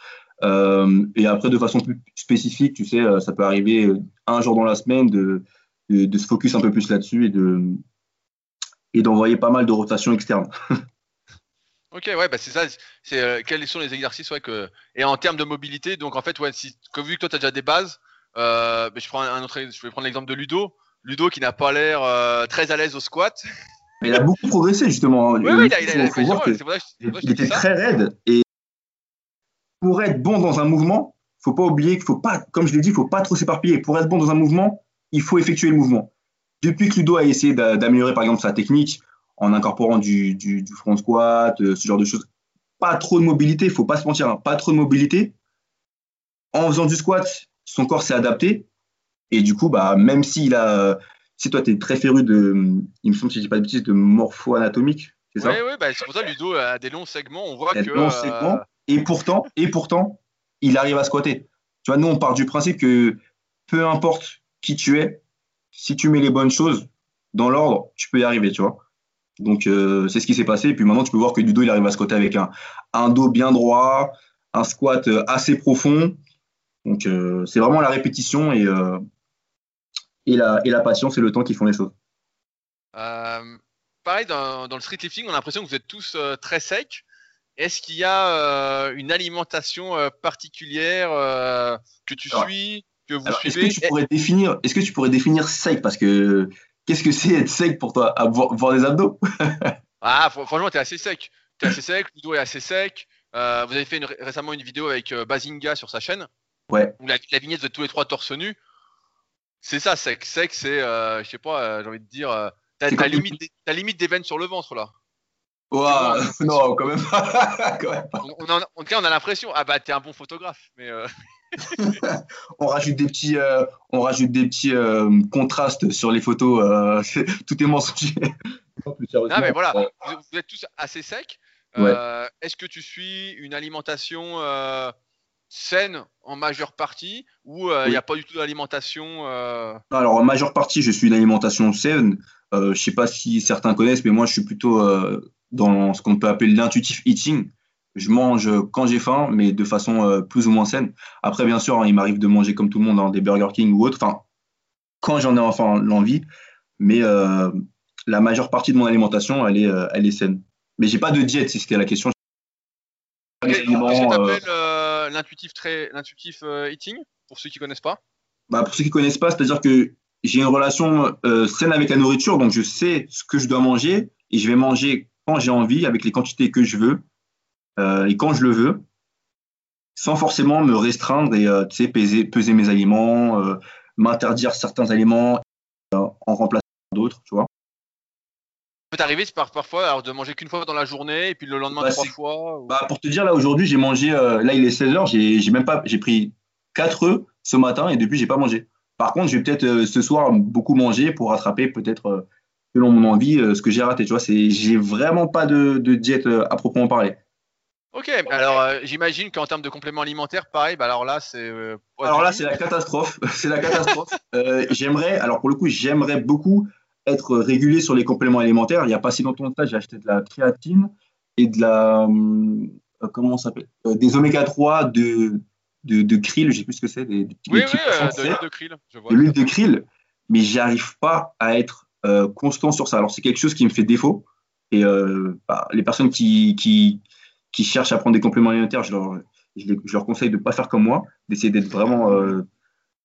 [SPEAKER 2] Euh, et après, de façon plus spécifique, tu sais, euh, ça peut arriver un jour dans la semaine de, de, se focus un peu plus là-dessus et de et d'envoyer pas mal de rotations externes.
[SPEAKER 1] ok, ouais, bah c'est ça. C'est quels sont les exercices, ouais, que et en termes de mobilité, donc en fait, ouais, si, que vu que toi tu as déjà des bases, euh, mais je prends un autre, je vais prendre l'exemple de Ludo. Ludo qui n'a pas l'air euh, très à l'aise au squat.
[SPEAKER 2] Mais il a beaucoup progressé justement.
[SPEAKER 1] Oui, oui, il, a, il, a,
[SPEAKER 2] il était très raide et pour être bon dans un mouvement, faut pas oublier qu'il faut pas, comme je l'ai dit, il faut pas trop s'éparpiller. Pour être bon dans un mouvement, il faut effectuer le mouvement. Depuis que Ludo a essayé d'améliorer par exemple sa technique en incorporant du, du, du front squat, euh, ce genre de choses, pas trop de mobilité, il faut pas se mentir, hein, pas trop de mobilité. En faisant du squat, son corps s'est adapté. Et du coup, bah, même s'il a. Si toi, tu es très féru de. Il me semble, si je dis pas de bêtises, de morpho-anatomique, c'est ça?
[SPEAKER 1] Oui, oui, bah, c'est pour ça Ludo a des longs segments. On voit que.
[SPEAKER 2] Longs segments, et, pourtant, et pourtant, il arrive à squatter. Tu vois, nous, on part du principe que peu importe qui tu es, si tu mets les bonnes choses dans l'ordre, tu peux y arriver, tu vois. Donc, euh, c'est ce qui s'est passé. Et puis maintenant, tu peux voir que Ludo, il arrive à squatter avec un, un dos bien droit, un squat euh, assez profond. Donc, euh, c'est vraiment la répétition et, euh, et, la, et la patience et le temps qui font les choses.
[SPEAKER 1] Pareil, dans, le street lifting, on a l'impression que vous êtes tous très secs. Est-ce qu'il y a une alimentation particulière que tu suis, que vous
[SPEAKER 2] suivez Est-ce que tu pourrais définir, est-ce que tu pourrais définir sec? Parce que qu'est-ce que c'est être sec pour toi? Voir, des abdos?
[SPEAKER 1] Ah, franchement, tu es assez sec. Tu es assez sec, Ludo est assez sec. vous avez fait récemment une vidéo avec Bazinga sur sa chaîne.
[SPEAKER 2] Ouais.
[SPEAKER 1] la, vignette de tous les trois torse nus. C'est ça, sec. Sec, c'est, euh, je sais pas, euh, j'ai envie de dire, euh, t'as, limite, des, limite des veines sur le ventre là.
[SPEAKER 2] Wow, non, quand même pas.
[SPEAKER 1] On, en, en, tout cas, on a l'impression. Ah bah, t'es un bon photographe, mais.
[SPEAKER 2] on rajoute des petits, on rajoute des petits contrastes sur les photos. tout est mensonger.
[SPEAKER 1] ah mais voilà, vous, êtes tous assez secs. Est-ce que tu suis une alimentation saine en majeure partie ou euh, il n'y a pas du tout d'alimentation euh
[SPEAKER 2] Alors en majeure partie, je suis une alimentation saine. Euh, je ne sais pas si certains connaissent, mais moi je suis plutôt dans ce qu'on peut appeler l'intuitive eating. Je mange quand j'ai faim, mais de façon plus ou moins saine. Après, bien sûr, hein, il m'arrive de manger comme tout le monde dans des Burger King ou autre. Enfin, quand j'en ai enfin l'envie, mais la majeure partie de mon alimentation, elle est, elle est saine. Mais j'ai pas de diète, si c'était la question.
[SPEAKER 1] Okay, l'intuitif l'intuitif eating pour ceux qui connaissent pas?
[SPEAKER 2] Bah, Pour ceux qui connaissent pas, c'est-à-dire que j'ai une relation saine avec la nourriture, donc je sais ce que je dois manger et je vais manger quand j'ai envie, avec les quantités que je veux et quand je le veux, sans forcément me restreindre et peser, peser mes aliments, m'interdire certains aliments en remplaçant d'autres, tu vois
[SPEAKER 1] peut arriver par, parfois alors, de manger qu'une fois dans la journée et puis le lendemain bah, trois fois
[SPEAKER 2] bah, Pour te dire, là aujourd'hui, j'ai mangé, euh, là il est 16h, j'ai même pas, j'ai pris 4 œufs ce matin et depuis, j'ai pas mangé. Par contre, je vais peut-être euh, ce soir beaucoup manger pour rattraper peut-être, euh, selon mon envie, ce que j'ai raté. Tu vois, j'ai vraiment pas de, de diète à proprement parler.
[SPEAKER 1] Ok, alors j'imagine qu'en termes de compléments alimentaires, pareil, bah alors là c'est.
[SPEAKER 2] alors là c'est la catastrophe, c'est la catastrophe. j'aimerais, alors pour le coup, j'aimerais beaucoup être régulier sur les compléments alimentaires. Il n'y a pas si longtemps que ça, j'ai acheté de la créatine et de la. Euh, comment ça s'appelle euh, Des oméga 3 de, de, de krill, je ne sais plus ce que c'est. Des,
[SPEAKER 1] oui, oui, euh, de l'huile de krill.
[SPEAKER 2] de l'huile de krill, mais j'arrive pas à être constant sur ça. Alors, c'est quelque chose qui me fait défaut. Et bah, les personnes qui, qui, qui, cherchent à prendre des compléments alimentaires, je leur, je, leur conseille de ne pas faire comme moi, d'essayer d'être vraiment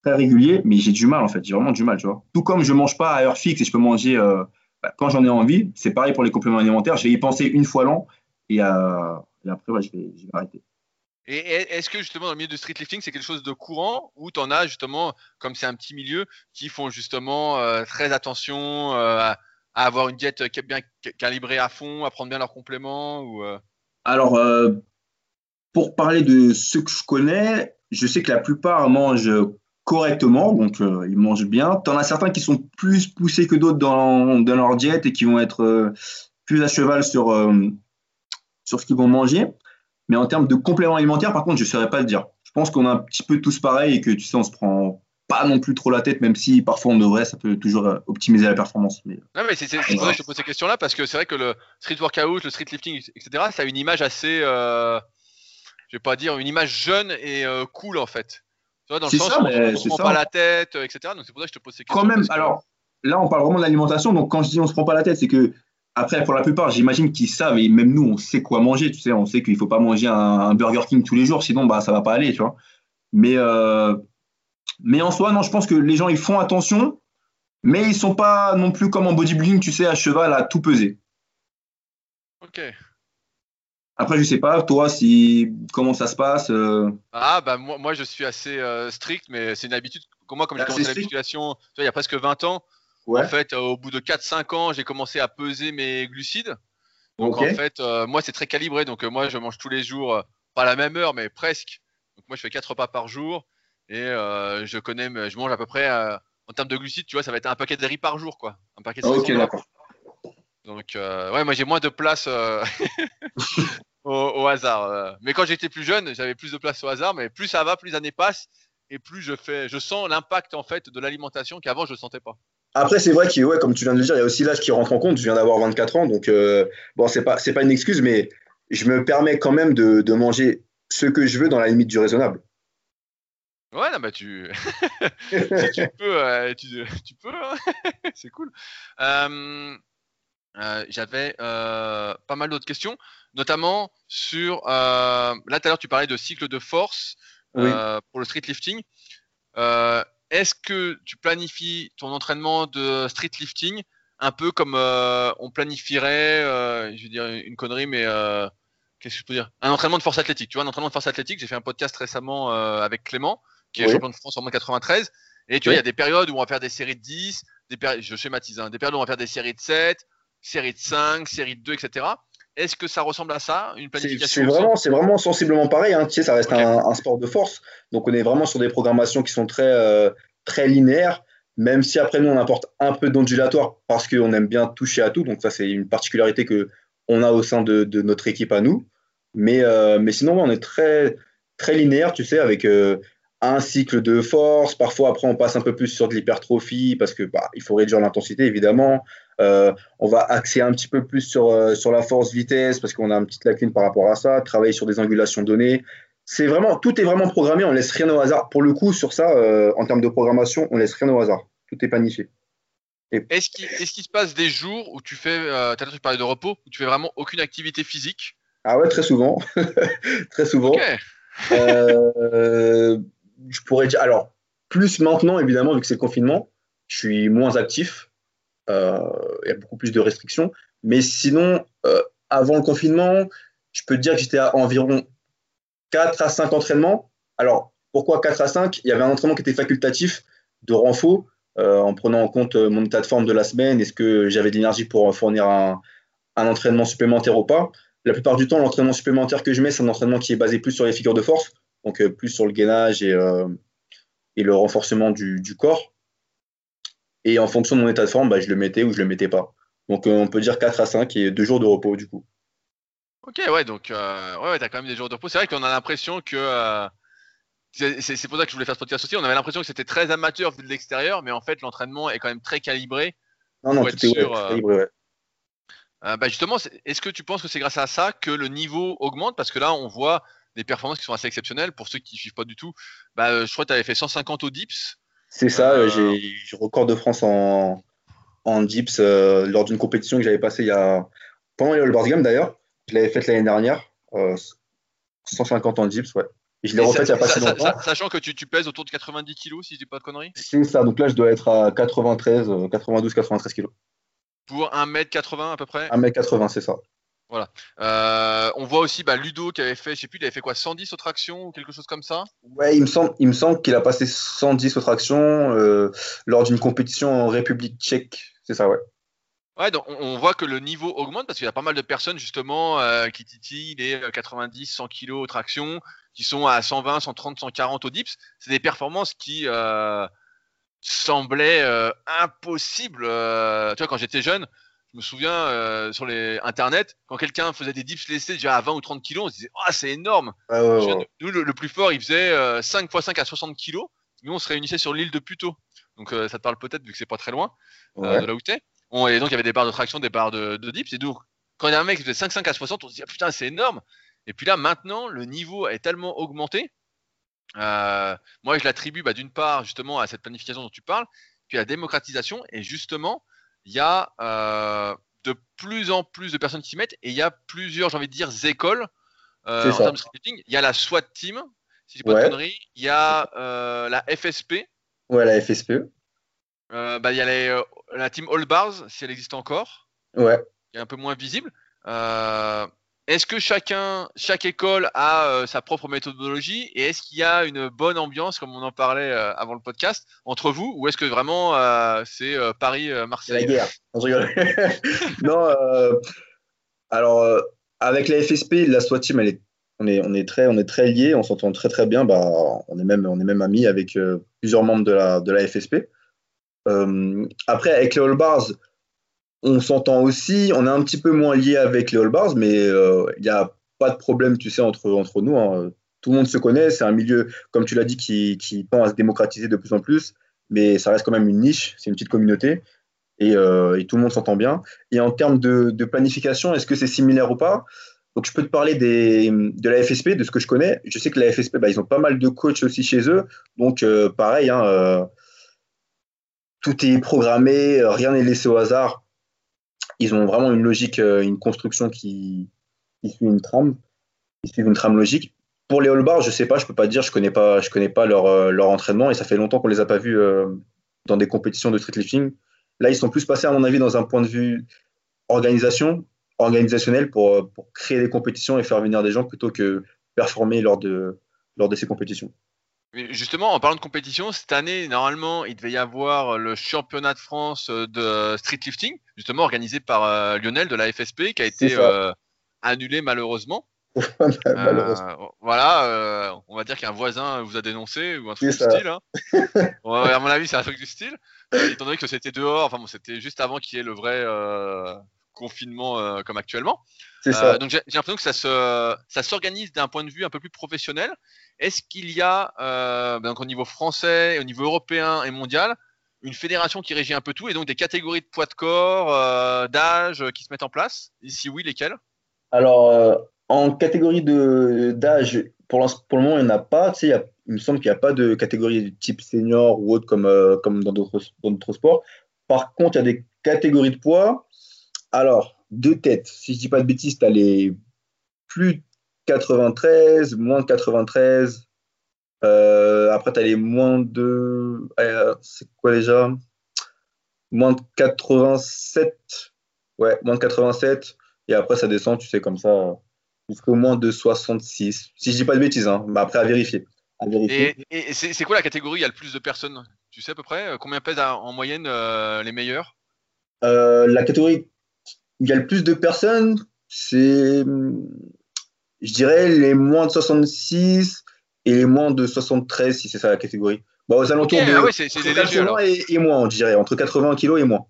[SPEAKER 2] très régulier, mais j'ai du mal en fait, j'ai vraiment du mal, tu vois. Tout comme je mange pas à heure fixe et je peux manger euh, bah, quand j'en ai envie, c'est pareil pour les compléments alimentaires, je vais y penser une fois l'an et, euh, après je, vais, arrêter.
[SPEAKER 1] Et est-ce que justement dans le milieu du street lifting, c'est quelque chose de courant ou tu en as justement, comme c'est un petit milieu, qui font justement euh, très attention à, avoir une diète bien calibrée à fond, à prendre bien leurs compléments ou,
[SPEAKER 2] Alors, pour parler de ceux que je connais, je sais que la plupart mangent correctement, donc euh, ils mangent bien. Tu en as certains qui sont plus poussés que d'autres dans, leur diète et qui vont être euh, plus à cheval sur, euh, sur ce qu'ils vont manger. Mais en termes de compléments alimentaires, par contre, je ne saurais pas le dire. Je pense qu'on a un petit peu tous pareil et que tu sais, on se prend pas non plus trop la tête, même si parfois on devrait, ça peut toujours optimiser la performance. Mais...
[SPEAKER 1] Non, mais c'est pour ça que je te pose ces questions-là, parce que c'est vrai que le street workout, le street lifting, etc., ça a une image assez, je vais pas dire, une image jeune et cool en fait dans le sens ça, où on ne se prend pas la tête, euh, etc. Donc c'est pour ça que je te pose ces questions.
[SPEAKER 2] Quand même, alors là, on parle vraiment de l'alimentation. Donc quand je dis on se prend pas la tête, c'est que après, pour la plupart, j'imagine qu'ils savent et même nous, on sait quoi manger. Tu sais, on sait qu'il faut pas manger un, Burger King tous les jours, sinon bah ça va pas aller, tu vois. Mais euh, mais en soi, non, je pense que les gens ils font attention, mais ils sont pas non plus comme en bodybuilding, tu sais, à cheval à tout peser.
[SPEAKER 1] Ok.
[SPEAKER 2] Après, je sais pas, toi, si comment ça se passe. Euh
[SPEAKER 1] ah bah moi, moi, je suis assez euh, strict, mais c'est une habitude. Moi, comme j'ai commencé la musculation, il y a presque 20 ans, en fait, euh, au bout de 4-5 ans, j'ai commencé à peser mes glucides. Donc en fait, moi, c'est très calibré. Donc moi, je mange tous les jours, pas à la même heure, mais presque. Donc moi, je fais 4 repas par jour et je connais, je mange à peu près en termes de glucides, tu vois, ça va être un paquet de riz par jour, quoi. Un paquet de
[SPEAKER 2] Ok, d'accord.
[SPEAKER 1] Donc, euh, ouais, moi j'ai moins de place euh, au, hasard. Euh. Mais quand j'étais plus jeune, j'avais plus de place au hasard. Mais plus ça va, plus les années passent et plus je fais, je sens l'impact en fait de l'alimentation qu'avant je ne sentais pas.
[SPEAKER 2] Après, c'est vrai que, ouais, comme tu viens de le dire, il y a aussi l'âge qui rentre en compte. Je viens d'avoir 24 ans, donc bon, c'est pas, c'est pas une excuse, mais je me permets quand même de, de manger ce que je veux dans la limite du raisonnable.
[SPEAKER 1] Ouais, non, bah tu, si tu peux, tu, tu, peux, hein. c'est cool. Euh, j'avais euh, pas mal d'autres questions, notamment sur. Euh, là, tout à l'heure, tu parlais de cycle de force pour le street lifting. Est-ce que tu planifies ton entraînement de street lifting un peu comme on planifierait, je veux dire une connerie, mais qu'est-ce que je peux dire? Un entraînement de force athlétique. Tu vois, un entraînement de force athlétique. J'ai fait un podcast récemment avec Clément, qui est champion de France en moins 93. Et tu vois, il y a des périodes où on va faire des séries de 10, des je schématise, hein, des périodes où on va faire des séries de 7, série de 5, série de 2, etc. Est-ce que ça ressemble à ça, une planification
[SPEAKER 2] C'est vraiment, c'est vraiment sensiblement pareil. Hein. Tu sais, ça reste un, sport de force. Donc, on est vraiment sur des programmations qui sont très, euh, très linéaires, même si après, nous, on apporte un peu d'ondulatoire parce qu'on aime bien toucher à tout. Donc, ça, c'est une particularité que on a au sein de, notre équipe à nous. Mais, euh, mais sinon, on est très, très linéaire, tu sais, avec euh, un cycle de force. Parfois, après, on passe un peu plus sur de l'hypertrophie parce que bah, il faut réduire l'intensité, évidemment. Euh, on va axer un petit peu plus sur, euh, sur la force vitesse parce qu'on a une petite lacune par rapport à ça, travailler sur des angulations données. C'est vraiment, tout est vraiment programmé, on laisse rien au hasard. Pour le coup, sur ça, euh, en termes de programmation, on laisse rien au hasard. Tout est planifié.
[SPEAKER 1] Est-ce qu'il se passe des jours où tu fais, tu de repos, où tu fais vraiment aucune activité physique?
[SPEAKER 2] Ah ouais, très souvent. très souvent. euh, Je pourrais dire. Alors, plus maintenant, évidemment, vu que c'est le confinement, je suis moins actif. Euh, il y a beaucoup plus de restrictions. Mais sinon, euh, avant le confinement, je peux te dire que j'étais à environ 4 à 5 entraînements. Alors, pourquoi 4 à 5 Il y avait un entraînement qui était facultatif de renfort, euh, en prenant en compte mon état de forme de la semaine, est-ce que j'avais de l'énergie pour fournir un, un, entraînement supplémentaire ou pas? La plupart du temps, l'entraînement supplémentaire que je mets, c'est un entraînement qui est basé plus sur les figures de force, donc plus sur le gainage et, et le renforcement du, du, corps. Et en fonction de mon état de forme, bah, je le mettais ou je le mettais pas. Donc on peut dire 4 à 5 et 2 jours de repos du coup.
[SPEAKER 1] Ok, ouais, donc euh, ouais, ouais t'as quand même des jours de repos. C'est vrai qu'on a l'impression que. Euh, c'est pour ça que je voulais faire ce podcast aussi. On avait l'impression que c'était très amateur vu de l'extérieur, mais en fait, l'entraînement est quand même très calibré.
[SPEAKER 2] Non, non, tout est sûr, ouais, calibré, ouais.
[SPEAKER 1] Euh, bah justement, est-ce que tu penses que c'est grâce à ça que le niveau augmente? Parce que là, on voit des performances qui sont assez exceptionnelles. Pour ceux qui ne suivent pas du tout, bah, je crois que tu avais fait 150 au dips.
[SPEAKER 2] C'est ça, j'ai record de France en, en dips euh, lors d'une compétition que j'avais passée il y a pendant les All Games d'ailleurs. Je l'avais faite l'année dernière, 150 euh, en dips, ouais. Et je l'ai refaite il n'y a pas si longtemps.
[SPEAKER 1] Sachant que tu, tu, pèses autour de 90 kg, si je dis pas de conneries
[SPEAKER 2] C'est ça, donc là je dois être à 93, 92, 93 kg.
[SPEAKER 1] Pour 1m80 à peu près
[SPEAKER 2] 1m80, c'est ça.
[SPEAKER 1] Voilà. Euh, on voit aussi bah, Ludo qui avait fait, je sais plus, il avait fait quoi, 110 aux tractions ou quelque chose comme ça?
[SPEAKER 2] Ouais, il me semble, il me semble qu'il a passé 110 aux tractions lors d'une compétition en République tchèque c'est ça, ouais.
[SPEAKER 1] Ouais, donc on voit que le niveau augmente parce qu'il y a pas mal de personnes justement euh, qui titillent les 90, 100 kg aux tractions, qui sont à 120, 130, 140 au dips. C'est des performances qui euh, semblaient euh, impossibles. tu vois, quand j'étais jeune, je me souviens sur les internet, quand quelqu'un faisait des dips laissés déjà à 20 ou 30 kg, on se disait ah c'est énorme. Nous le, plus fort, il faisait 5 x 5 à 60 kg. Nous on se réunissait sur l'île de Puto. Donc ça te parle peut-être vu que c'est pas très loin. Euh, de là où t'es. et donc il y avait des barres de traction, des barres de, de dips. Et donc quand il y a un mec qui faisait 5-5 à 60, on se dit ah, putain c'est énorme. Et puis là maintenant le niveau est tellement augmenté. Euh, moi je l'attribue bah, d'une part justement à cette planification dont tu parles, puis à la démocratisation. Et justement il y a euh, de plus en plus de personnes qui s'y mettent et il y a plusieurs, j'ai envie de dire, écoles en termes de Il y a la SWAT team, si je dis pas de conneries. Il y a la FSP.
[SPEAKER 2] Ouais, la FSP.
[SPEAKER 1] Euh, bah, il y a les, la team All Bars, si elle existe encore.
[SPEAKER 2] Ouais.
[SPEAKER 1] Qui est un peu moins visible. Est-ce que chacun, chaque école a euh, sa propre méthodologie et est-ce qu'il y a une bonne ambiance, comme on en parlait euh, avant le podcast, entre vous ou est-ce que vraiment euh, c'est Paris-Marseille
[SPEAKER 2] La guerre. non. alors avec la FSP, la SWAT team, on on est très, on est très liés, on s'entend très très bien. Bah, on est même, on est même amis avec plusieurs membres de la, de la FSP. après, avec les All Bars, on s'entend aussi, on est un petit peu moins lié avec les All Bars, mais euh, il n'y a pas de problème, tu sais, entre, entre nous. Hein. Tout le monde se connaît, c'est un milieu, comme tu l'as dit, qui, qui, tend à se démocratiser de plus en plus, mais ça reste quand même une niche, c'est une petite communauté, et, euh, tout le monde s'entend bien. Et en termes de, planification, est-ce que c'est similaire ou pas? Donc, je peux te parler de la FSP, de ce que je connais. Je sais que la FSP, bah, ils ont pas mal de coachs aussi chez eux. Donc, euh, pareil, hein, tout est programmé, rien n'est laissé au hasard ils ont vraiment une logique, euh, une construction qui, suit une trame, qui suit une trame logique. Pour les all bars, je sais pas, je peux pas dire, je connais pas, je connais pas leur, euh, entraînement et ça fait longtemps qu'on les a pas vus euh, dans des compétitions de street lifting. Là, ils sont plus passés, à mon avis, dans un point de vue organisation, organisationnel pour, créer des compétitions et faire venir des gens plutôt que performer lors de ces compétitions.
[SPEAKER 1] Justement, en parlant de compétition, cette année, normalement, il devait y avoir le championnat de France de street lifting, justement organisé par euh, Lionel de la FSP, qui a été euh, annulé malheureusement. malheureusement. Euh, voilà, on va dire qu'un voisin vous a dénoncé ou un truc du style. Hein. à mon avis, c'est un truc du style. étant donné que c'était dehors, enfin bon, c'était juste avant qu'il y ait le vrai confinement comme actuellement. Ça. donc j'ai l'impression que ça se, ça s'organise d'un point de vue un peu plus professionnel. Est-ce qu'il y a, euh, donc au niveau français, au niveau européen et mondial, une fédération qui régit un peu tout et donc des catégories de poids de corps, euh, d'âge euh, qui se mettent en place? Et si oui, lesquelles?
[SPEAKER 2] Alors, en catégorie d'âge, pour, pour, le moment, il n'y en a pas. Tu sais, il, me semble qu'il n'y a pas de catégorie de type senior ou autre comme, comme dans d'autres sports. Par contre, il y a des catégories de poids. Alors, deux têtes. Si je ne dis pas de bêtises, tu as les plus 93, moins de 93. Euh, après, tu as les moins de. Euh, c'est quoi déjà? Moins de 87. Ouais, moins de 87. Et après, ça descend, tu sais, comme ça, jusqu'au moins de 66. Si je dis pas de bêtises, hein. mais après, à vérifier. À vérifier.
[SPEAKER 1] Et, c'est quoi la catégorie? Il y a le plus de personnes Tu sais à peu près Combien pèsent en moyenne les meilleurs?
[SPEAKER 2] La catégorie il y a le plus de personnes, c'est je dirais les moins de 66 et les moins de 73, si c'est ça la catégorie. Bon, aux alentours de
[SPEAKER 1] ah c'est, 80
[SPEAKER 2] et, moins, je dirais, entre 80 kg et moins.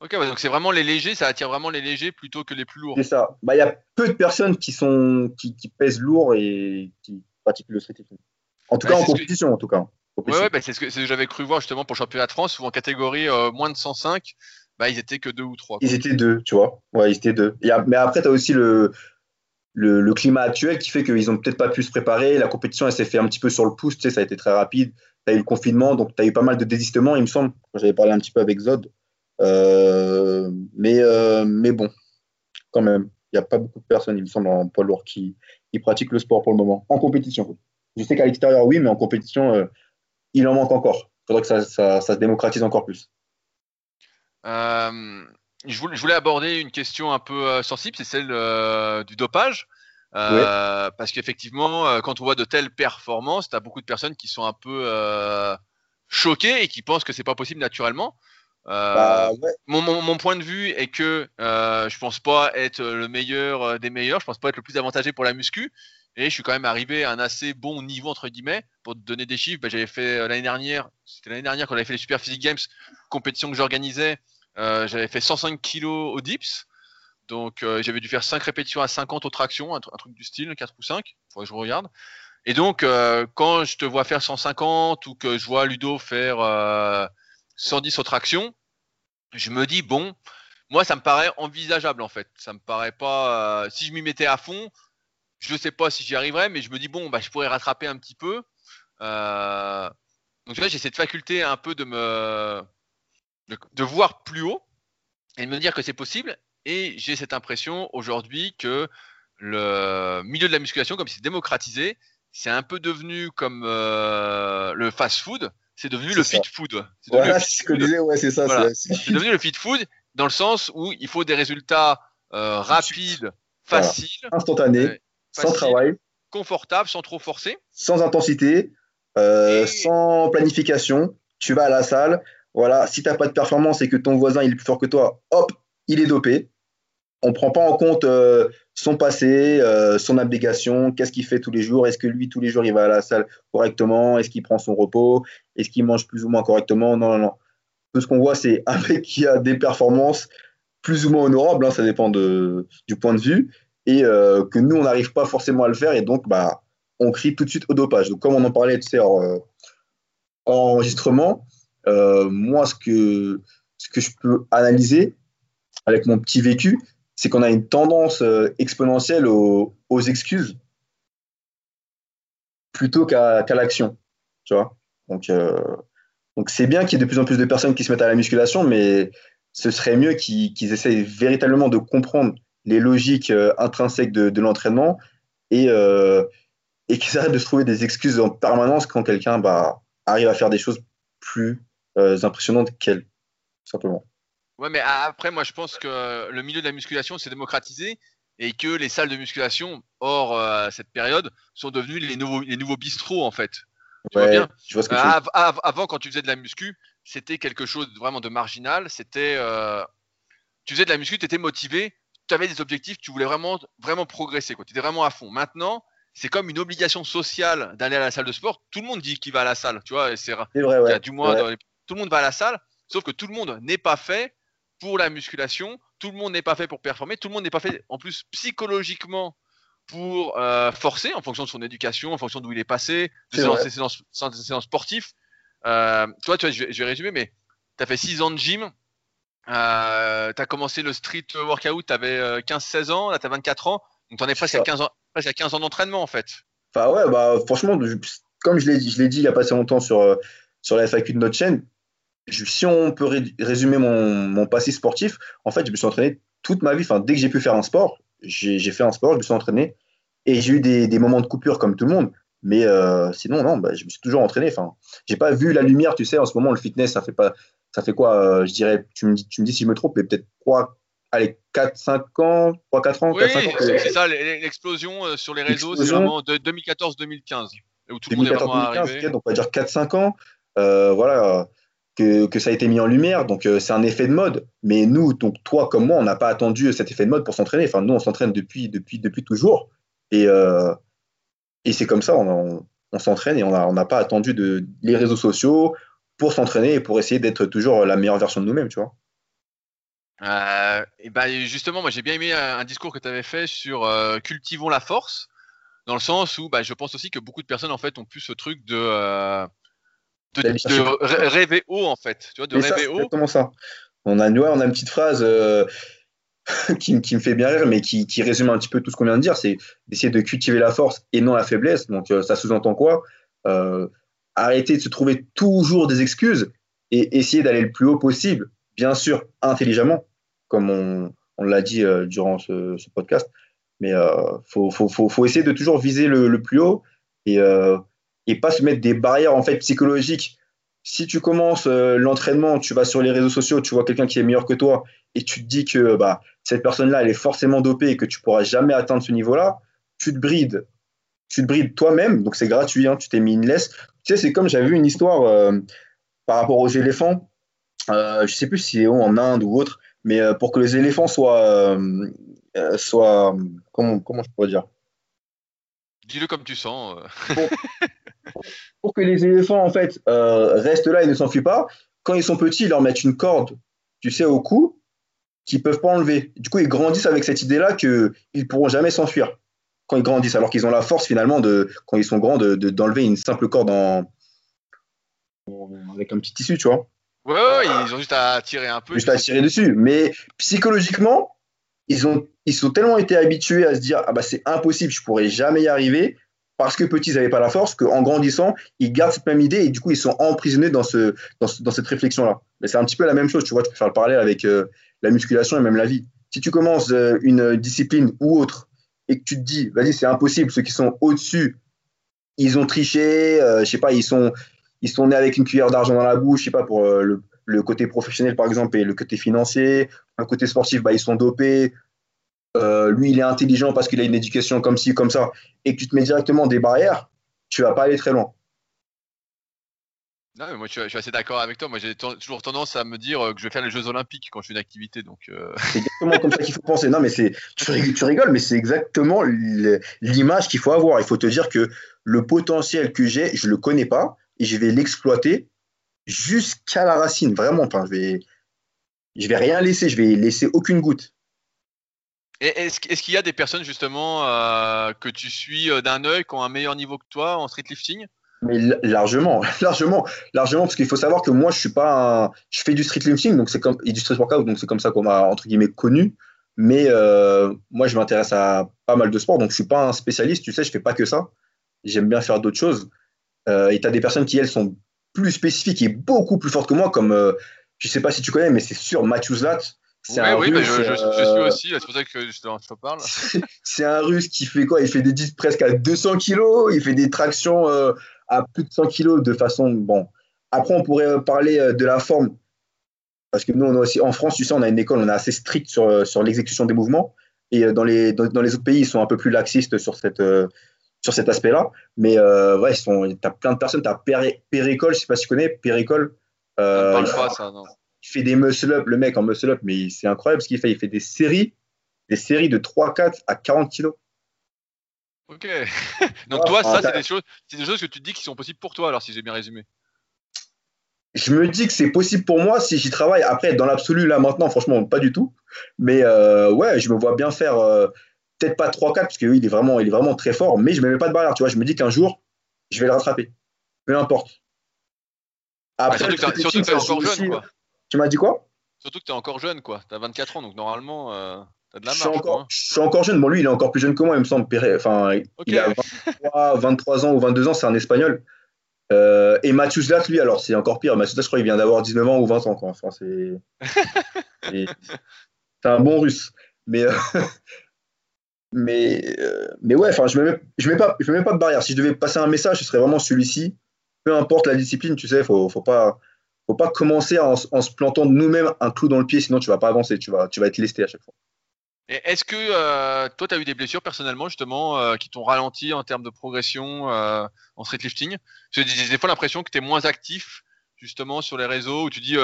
[SPEAKER 1] Ok, donc c'est vraiment les légers, ça attire vraiment les légers plutôt que les plus lourds.
[SPEAKER 2] C'est ça. Bah, il y a peu de personnes qui, sont, qui, pèsent lourd et qui pratiquent le street En tout cas, en compétition, en tout cas.
[SPEAKER 1] Ouais, ouais bah, c'est ce que, j'avais cru voir justement pour le championnat de France, où en catégorie euh, moins de 105, bah, ils étaient que deux ou trois.
[SPEAKER 2] Ils étaient deux, tu vois. Ouais, ils étaient deux. mais après, tu as aussi le, le, climat actuel qui fait qu'ils n'ont peut-être pas pu se préparer. La compétition, elle s'est fait un petit peu sur le pouce, tu sais, ça a été très rapide. Tu as eu le confinement, donc tu as eu pas mal de désistements, il me semble. J'avais parlé un petit peu avec Zod. Euh, mais, euh, mais bon, quand même, il n'y a pas beaucoup de personnes, il me semble, en poids lourd qui, qui, pratiquent le sport pour le moment, en compétition. Je sais qu'à l'extérieur, oui, mais en compétition, euh, il en manque encore. Il faudrait que ça, ça, ça, se démocratise encore plus.
[SPEAKER 1] Euh, je voulais, aborder une question un peu euh, sensible, c'est celle euh, du dopage. Euh, parce qu'effectivement, quand on voit de telles performances, tu as beaucoup de personnes qui sont un peu choquées et qui pensent que c'est pas possible naturellement. Bah, mon, point de vue est que je pense pas être le meilleur des meilleurs, je pense pas être le plus avantagé pour la muscu, et je suis quand même arrivé à un assez bon niveau entre guillemets. Pour te donner des chiffres, bah, j'avais fait l'année dernière, c'était l'année dernière quand j'avais fait les Super Physique Games, compétition que j'organisais. Euh, j'avais fait 105 kg au dips. Donc euh, j'avais dû faire 5 répétitions à 50 au traction, un, truc du style, 4 ou 5. Faudrait que je regarde. Et donc euh, quand je te vois faire 150 ou que je vois Ludo faire 110 au traction, je me dis bon, moi ça me paraît envisageable en fait. Ça me paraît pas. si je m'y mettais à fond, je ne sais pas si j'y arriverais, mais je me dis bon, bah, je pourrais rattraper un petit peu. donc là, j'ai cette faculté un peu de me de, voir plus haut et de me dire que c'est possible. Et j'ai cette impression aujourd'hui que le milieu de la musculation, comme c'est démocratisé, c'est un peu devenu comme euh, le fast-food, c'est devenu le fit food.
[SPEAKER 2] C'est c'est ça.
[SPEAKER 1] C'est devenu le fit food dans le sens où il faut des résultats euh, rapides, faciles,
[SPEAKER 2] instantanés, euh, sans travail,
[SPEAKER 1] confortables, sans trop forcer,
[SPEAKER 2] sans intensité, sans planification. Tu vas à la salle, voilà, si tu n'as pas de performance et que ton voisin il est plus fort que toi, hop, il est dopé. On ne prend pas en compte euh, son passé, euh, son abnégation, qu'est-ce qu'il fait tous les jours, est-ce que lui, tous les jours, il va à la salle correctement, est-ce qu'il prend son repos, est-ce qu'il mange plus ou moins correctement? Non, non, non. Tout ce qu'on voit, c'est un mec qui a des performances plus ou moins honorables, hein, ça dépend de, du point de vue, et euh, que nous, on n'arrive pas forcément à le faire, et donc, bah, on crie tout de suite au dopage. Donc, comme on en parlait, tu sais, en enregistrement, euh, moi, ce que, ce que je peux analyser avec mon petit vécu, c'est qu'on a une tendance euh, exponentielle aux, excuses plutôt qu'à l'action. Tu vois? Donc, euh, donc c'est bien qu'il y ait de plus en plus de personnes qui se mettent à la musculation, mais ce serait mieux qu'ils essayent véritablement de comprendre les logiques intrinsèques de, l'entraînement et, et qu'ils arrêtent de se trouver des excuses en permanence quand quelqu'un bah, arrive à faire des choses plus euh, impressionnantes qu'elle, simplement.
[SPEAKER 1] Ouais, mais après, moi, je pense que le milieu de la musculation s'est démocratisé et que les salles de musculation, hors euh, cette période, sont devenues les nouveaux, les nouveaux bistrots, en fait.
[SPEAKER 2] Tu vois bien? je vois ce que
[SPEAKER 1] Avant, quand tu faisais de la muscu, c'était quelque chose vraiment de marginal. C'était, euh, tu faisais de la muscu, tu étais motivé, tu avais des objectifs, tu voulais vraiment, vraiment progresser. Tu étais vraiment à fond. Maintenant, c'est comme une obligation sociale d'aller à la salle de sport. Tout le monde dit qu'il va à la salle, tu vois. C'est
[SPEAKER 2] vrai, ouais.
[SPEAKER 1] du moins tout le monde va à la salle, sauf que tout le monde n'est pas fait pour la musculation, tout le monde n'est pas fait pour performer, tout le monde n'est pas fait en plus psychologiquement pour euh, forcer en fonction de son éducation, en fonction d'où il est passé, de ses séances sportifs. Euh, toi, tu vois, je, vais, résumer, mais tu as fait 6 ans de gym, euh, tu as commencé le street workout, tu avais 15-16 ans, là tu as 24 ans, donc tu en es presque à 15 ans, 15 ans d'entraînement en fait.
[SPEAKER 2] Enfin ouais, bah franchement, comme je l'ai dit, je l'ai dit il n'y a pas si longtemps sur, sur la FAQ de notre chaîne, si on peut résumer mon, passé sportif, en fait, je me suis entraîné toute ma vie. Enfin, dès que j'ai pu faire un sport, j'ai fait un sport, je me suis entraîné. Et j'ai eu des, des, moments de coupure comme tout le monde. Mais euh, sinon, non, bah, je me suis toujours entraîné. Enfin, j'ai pas vu la lumière, tu sais, en ce moment, le fitness, ça fait pas, ça fait quoi euh, Je dirais, tu me, dis, tu me dis si je me trompe, mais peut-être 3, allez, 4, 5 ans, 3, 4 ans.
[SPEAKER 1] Oui, c'est ça, l'explosion euh, sur les réseaux, c'est vraiment de 2014-2015. Où tout 2014-2015,
[SPEAKER 2] donc on va dire 4-5 ans. Euh, voilà. Que, que, ça a été mis en lumière, donc c'est un effet de mode. Mais nous, donc toi comme moi, on n'a pas attendu cet effet de mode pour s'entraîner. Enfin, nous, on s'entraîne depuis, depuis, depuis toujours. Et, et c'est comme ça, on, on s'entraîne et on n'a pas attendu de, les réseaux sociaux pour s'entraîner et pour essayer d'être toujours la meilleure version de nous-mêmes, tu vois.
[SPEAKER 1] Euh, et ben justement, moi j'ai bien aimé un, discours que tu avais fait sur euh, cultivons la force, dans le sens où bah, je pense aussi que beaucoup de personnes en fait ont plus ce truc de, euh, de, de, rêver haut en fait, tu vois, de rêver haut.
[SPEAKER 2] Exactement ça. On a, on a une petite phrase euh, qui, qui, me fait bien rire, mais qui, qui, résume un petit peu tout ce qu'on vient de dire, c'est d'essayer de cultiver la force et non la faiblesse. Donc ça sous-entend quoi? Arrêter de se trouver toujours des excuses et essayer d'aller le plus haut possible, bien sûr, intelligemment, comme on, l'a dit euh, durant ce, podcast. Mais euh, faut, essayer de toujours viser le, plus haut et, euh, et pas se mettre des barrières en fait psychologiques. Si tu commences euh, l'entraînement, tu vas sur les réseaux sociaux, tu vois quelqu'un qui est meilleur que toi et tu te dis que bah, cette personne-là, elle est forcément dopée et que tu pourras jamais atteindre ce niveau-là, tu te brides. Tu te brides toi-même, donc c'est gratuit, hein, tu t'es mis une laisse, tu sais, c'est comme j'avais vu une histoire euh, par rapport aux éléphants. Euh, je sais plus si c'est en Inde ou autre, mais euh, pour que les éléphants soient, euh, soient comment, comment je pourrais dire?
[SPEAKER 1] Dis-le comme tu sens.
[SPEAKER 2] Pour, pour, que les éléphants en fait restent là et ne s'enfuient pas, quand ils sont petits, ils leur mettent une corde, tu sais, au cou, qu'ils peuvent pas enlever. Du coup, ils grandissent avec cette idée-là qu'ils ne pourront jamais s'enfuir quand ils grandissent, alors qu'ils ont la force finalement de, quand ils sont grands, de, d'enlever une simple corde en, avec un petit tissu, tu vois.
[SPEAKER 1] Ouais, ouais, ils ont juste à tirer un peu.
[SPEAKER 2] Juste à tirer dessus. Mais psychologiquement, ils, ont, ils sont tellement été habitués à se dire ah bah c'est impossible, je pourrais jamais y arriver parce que petits ils n'avaient pas la force qu'en grandissant ils gardent cette même idée et du coup ils sont emprisonnés dans ce dans, dans cette réflexion là. Mais c'est un petit peu la même chose, tu vois, tu peux faire le parallèle avec euh, la musculation et même la vie. Si tu commences euh, une discipline ou autre et que tu te dis, vas-y, c'est impossible, ceux qui sont au-dessus, ils ont triché, euh, je sais pas, ils sont, ils sont nés avec une cuillère d'argent dans la bouche, je sais pas, pour euh, le, côté professionnel par exemple et le côté financier, le côté sportif, bah, ils sont dopés, euh, lui, il est intelligent parce qu'il a une éducation comme ci, comme ça, et que tu te mets directement des barrières, tu vas pas aller très loin.
[SPEAKER 1] Non, mais moi je suis, assez d'accord avec toi. Moi j'ai toujours tendance à me dire euh, que je vais faire les Jeux Olympiques quand je fais une activité. Donc, euh...
[SPEAKER 2] C'est exactement comme ça qu'il faut penser. Non, mais c'est, tu, rigoles, mais c'est exactement l'image qu'il faut avoir. Il faut te dire que le potentiel que j'ai, je le connais pas et je vais l'exploiter jusqu'à la racine. Vraiment, enfin, je vais, je vais rien laisser. Je vais laisser aucune goutte.
[SPEAKER 1] Est-ce est qu'il y a des personnes justement euh, que tu suis d'un œil qui ont un meilleur niveau que toi en street lifting
[SPEAKER 2] mais largement, largement, largement, parce qu'il faut savoir que moi, je suis pas un... je fais du street lifting, donc c'est comme et du street workout, donc c'est comme ça qu'on m'a entre guillemets connu. Mais euh, moi, je m'intéresse à pas mal de sports, donc je suis pas un spécialiste, tu sais, je fais pas que ça. J'aime bien faire d'autres choses. Euh, et tu as des personnes qui elles sont plus spécifiques et beaucoup plus fortes que moi, comme euh, je sais pas si tu connais, mais c'est sûr Matthew Zlat.
[SPEAKER 1] Oui, un oui, russe, je, je, je, suis aussi, c'est pour ça que je te, parle.
[SPEAKER 2] c'est un russe qui fait quoi? Il fait des disques presque à 200 kilos, il fait des tractions euh, à plus de 100 kilos de façon. Bon. Après, on pourrait parler euh, de la forme. Parce que nous, on a aussi, en France, tu sais, on a une école, on est assez strict sur, euh, sur l'exécution des mouvements. Et euh, dans les, dans, dans, les autres pays, ils sont un peu plus laxistes sur, cette, sur cet aspect-là. Mais euh, ouais, tu as plein de personnes. Tu as Péricole, je ne sais pas si tu connais, Péricole.
[SPEAKER 1] Euh, il, pas, ça, non.
[SPEAKER 2] il fait des muscle-up, le mec en muscle-up, mais c'est incroyable ce qu'il fait. Il fait des séries, des séries de 3, 4 à 40 kilos.
[SPEAKER 1] Ok. Donc toi, ça, c'est des choses, c'est des choses que tu te dis qui sont possibles pour toi, alors si j'ai bien résumé.
[SPEAKER 2] Je me dis que c'est possible pour moi si j'y travaille. Après, dans l'absolu, là maintenant, franchement, pas du tout. Mais euh, ouais, je me vois bien faire euh, peut-être pas 3-4, parce que oui, il est vraiment, il est vraiment très fort, mais je me mets pas de barrière, tu vois. Je me dis qu'un jour, je vais le rattraper. Peu importe.
[SPEAKER 1] Après, surtout que tu es encore jeune, quoi.
[SPEAKER 2] Tu m'as dit quoi?
[SPEAKER 1] Surtout que tu es encore jeune, quoi. Tu as 24 ans, donc normalement. Euh... De la
[SPEAKER 2] marge, je, suis encore, hein. je, suis encore, jeune. Bon, lui, il est encore plus jeune que moi, il me semble. Enfin, okay. il a 23, 23, ans ou 22 ans, c'est un espagnol. Euh, et Mathieu Zlat, lui, alors c'est encore pire. Mathieu Zlat, je crois, il vient d'avoir 19 ans ou 20 ans. Quoi. Enfin, c'est un bon russe. Mais, euh, mais, mais ouais, enfin, je ne mets, je mets, pas, je mets pas de barrière. Si je devais passer un message, ce serait vraiment celui-ci. Peu importe la discipline, tu sais, il faut, faut pas faut pas commencer en, se plantant nous-mêmes un clou dans le pied, sinon tu vas pas avancer, tu vas, tu vas être lesté à chaque fois.
[SPEAKER 1] Est-ce que euh, toi, tu as eu des blessures personnellement, justement, euh, qui t'ont ralenti en termes de progression euh, en street lifting J'ai des, fois l'impression que tu es moins actif, justement, sur les réseaux, où tu dis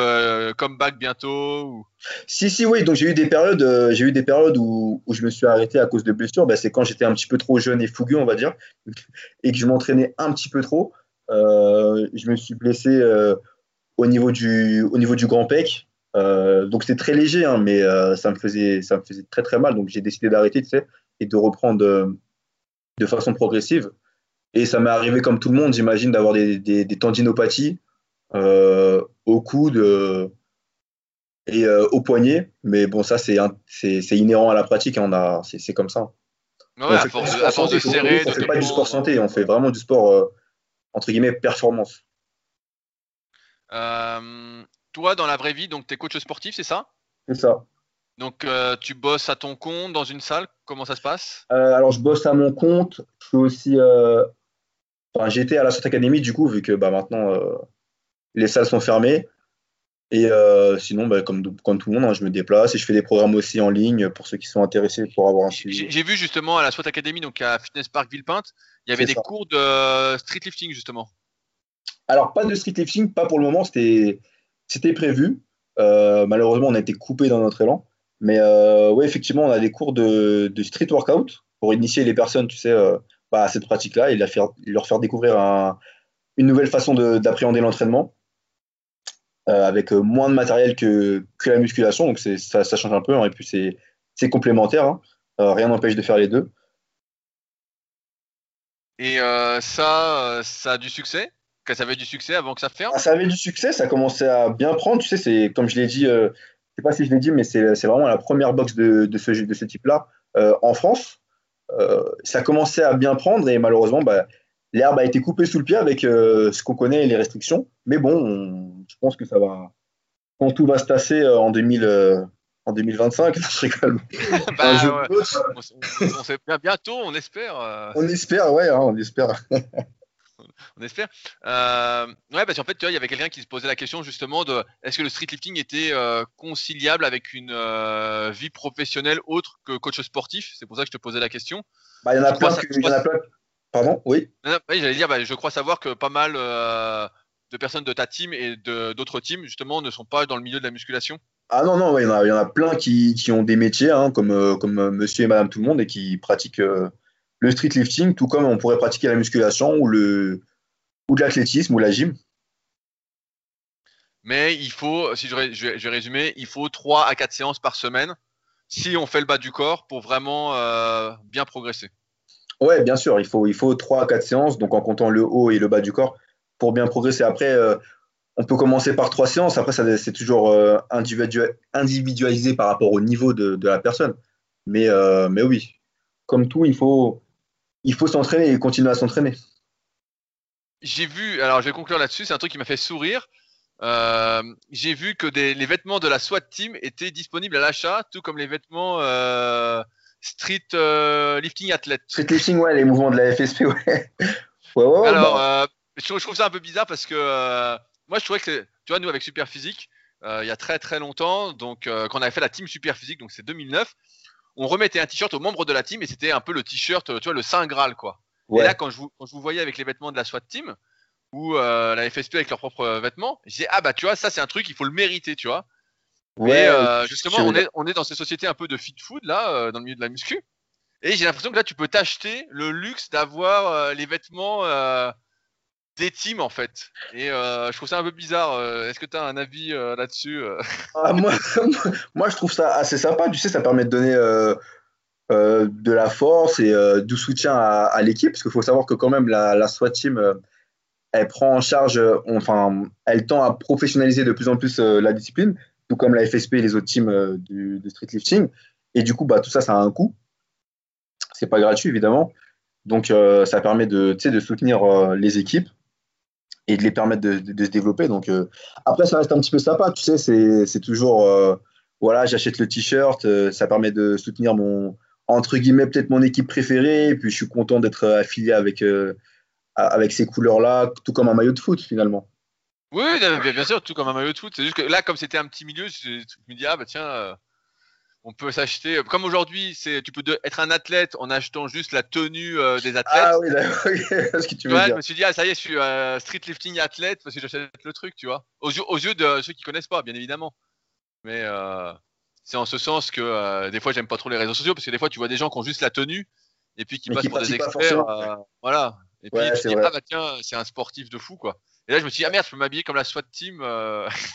[SPEAKER 1] comeback bientôt ou...
[SPEAKER 2] Si, si, oui. Donc, j'ai eu des périodes, j'ai eu des périodes où, où, je me suis arrêté à cause de blessures. Bah, c'est quand j'étais un petit peu trop jeune et fougueux, on va dire, et que je m'entraînais un petit peu trop. je me suis blessé au niveau du, au niveau du grand pec. Euh, donc c'était très léger, hein, mais euh, ça, me faisait, ça me faisait très très mal. Donc j'ai décidé d'arrêter, tu sais, et de reprendre euh, de façon progressive. Et ça m'est arrivé comme tout le monde, j'imagine, d'avoir des, des, tendinopathies au coude et au poignet. Mais bon, ça c'est inhérent à la pratique, hein, a c'est comme ça.
[SPEAKER 1] Ouais, à, force de, à, force de, serrer.
[SPEAKER 2] On ne fait pas du sport santé, on fait vraiment du sport entre guillemets performance.
[SPEAKER 1] Euh, toi, dans la vraie vie, donc tu es coach sportif, c'est ça?
[SPEAKER 2] C'est ça.
[SPEAKER 1] Donc euh, tu bosses à ton compte dans une salle? Comment ça se passe?
[SPEAKER 2] Euh, Alors je bosse à mon compte. Je suis aussi. Enfin, j'étais à la Sorte Academy du coup, vu que bah, maintenant les salles sont fermées. Et sinon, bah, comme, comme, tout le monde, hein, je me déplace et je fais des programmes aussi en ligne pour ceux qui sont intéressés pour avoir un
[SPEAKER 1] suivi. J'ai vu justement à la SWAT Academy, donc à Fitness Park Villepinte, il y avait des cours de street lifting justement.
[SPEAKER 2] Alors, pas de street lifting, pas pour le moment, c'était prévu. Euh, malheureusement, on a été coupé dans notre élan. Mais euh, oui, effectivement, on a des cours de, street workout pour initier les personnes, tu sais, euh, bah, à cette pratique-là et leur faire découvrir une nouvelle façon d'appréhender l'entraînement avec moins de matériel que, la musculation. Donc, ça, ça, change un peu. Hein, et puis, c'est complémentaire. Hein. rien n'empêche de faire les deux.
[SPEAKER 1] Et ça, ça a du succès? Que ça avait du succès avant que ça ferme
[SPEAKER 2] ah, Ça avait du succès, ça commençait à bien prendre. Tu sais, c'est comme je l'ai dit, euh, je sais pas si je l'ai dit, mais c'est vraiment la première box de, de ce, de ce type-là euh, en France. Euh, ça commençait à bien prendre et malheureusement, bah, l'herbe a été coupée sous le pied avec euh, ce qu'on connaît les restrictions. Mais bon, je pense que ça va. Quand tout va se tasser en 2000 en 2025. Je rigole.
[SPEAKER 1] bah, ouais. on, sait bien bientôt, on espère.
[SPEAKER 2] On espère, ouais, hein, on espère.
[SPEAKER 1] on espère. Euh, ouais, parce qu'en fait, tu vois, il y avait quelqu'un qui se posait la question justement de est-ce que le street lifting était euh, conciliable avec une euh, vie professionnelle autre que coach sportif? C'est pour ça que je te posais la question.
[SPEAKER 2] Bah, il y en a plein. Pardon? Oui.
[SPEAKER 1] oui, j'allais dire, bah, je crois savoir que pas mal de personnes de ta team et d'autres teams justement ne sont pas dans le milieu de la musculation.
[SPEAKER 2] Ah non, non, il y, en a plein qui, qui ont des métiers, hein, comme, comme monsieur et madame tout le monde, et qui pratiquent le street lifting, tout comme on pourrait pratiquer la musculation ou, le, ou de l'athlétisme ou la gym.
[SPEAKER 1] Mais il faut, si je, vais, résumer, il faut 3 à 4 séances par semaine si on fait le bas du corps pour vraiment euh, bien progresser.
[SPEAKER 2] Ouais, bien sûr, il faut, il faut 3 à 4 séances, donc en comptant le haut et le bas du corps, pour bien progresser. Après, euh, on peut commencer par 3 séances, après, c'est toujours euh, individualisé par rapport au niveau de, la personne. Mais, mais oui, comme tout, il faut, il faut s'entraîner et continuer à s'entraîner.
[SPEAKER 1] J'ai vu, alors je vais conclure là-dessus, c'est un truc qui m'a fait sourire. Euh, j'ai vu que les vêtements de la SWAT Team étaient disponibles à l'achat, tout comme les vêtements euh, Street euh, Lifting Athlete.
[SPEAKER 2] Street Lifting, ouais, les mouvements de la FSP, ouais. ouais,
[SPEAKER 1] alors, bah. je, trouve ça un peu bizarre parce que moi, je trouvais que, tu vois, nous avec Super Physique, il y a très très longtemps, donc quand on avait fait la Team Super Physique, donc c'est 2009, on remettait un t-shirt aux membres de la team et c'était un peu le t-shirt, tu vois, le Saint Graal, quoi. Et là, quand je, vous, quand je vous voyais avec les vêtements de la SWAT team ou euh, la FSP avec leurs propres vêtements, je disais, ah bah tu vois, ça c'est un truc, il faut le mériter, tu vois. Ouais, euh, justement, on est, on est dans ces sociétés un peu de fit food, là, euh, dans le milieu de la muscu. Et j'ai l'impression que là, tu peux t'acheter le luxe d'avoir les vêtements des teams en fait. Et euh, je trouve ça un peu bizarre. Euh, est-ce que tu as un avis euh, là-dessus
[SPEAKER 2] ah, moi, moi, je trouve ça assez sympa. Tu sais, ça permet de donner de la force et du soutien à, l'équipe. Parce qu'il faut savoir que quand même, la, SWAT Team, elle prend en charge, enfin, elle tend à professionnaliser de plus en plus la discipline, tout comme la FSP et les autres teams du, de street lifting. Et du coup, bah, tout ça, ça a un coût. C'est pas gratuit, évidemment. Donc, ça permet de, de soutenir les équipes et de les permettre de, se développer. Donc euh, après, ça reste un petit peu sympa, tu sais, c'est toujours euh, voilà, j'achète le t-shirt, euh, ça permet de soutenir mon, entre guillemets peut-être mon équipe préférée. Et puis je suis content d'être affilié avec, avec ces couleurs-là, tout comme un maillot de foot finalement.
[SPEAKER 1] Oui, bien sûr, tout comme un maillot de foot. C'est juste que là, comme c'était un petit milieu, je, me dis, ah bah tiens, on peut s'acheter. Comme aujourd'hui, c'est tu peux être un athlète en achetant juste la tenue euh, des athlètes.
[SPEAKER 2] Ah oui, d'accord, ce que tu veux
[SPEAKER 1] ouais,
[SPEAKER 2] dire.
[SPEAKER 1] Je me suis dit, ah ça y est, je suis euh, street lifting athlète parce que j'achète le truc, tu vois. Aux yeux, aux yeux de ceux qui connaissent pas, bien évidemment. Mais c'est en ce sens que des fois, j'aime pas trop les réseaux sociaux parce que des fois, tu vois des gens qui ont juste la tenue et puis qui passent pour des experts. voilà. Et puis, tu dis, ah bah tiens, c'est un sportif de fou, quoi. Et là, je me suis dit, ah merde, je peux m'habiller comme la SWAT team. Euh.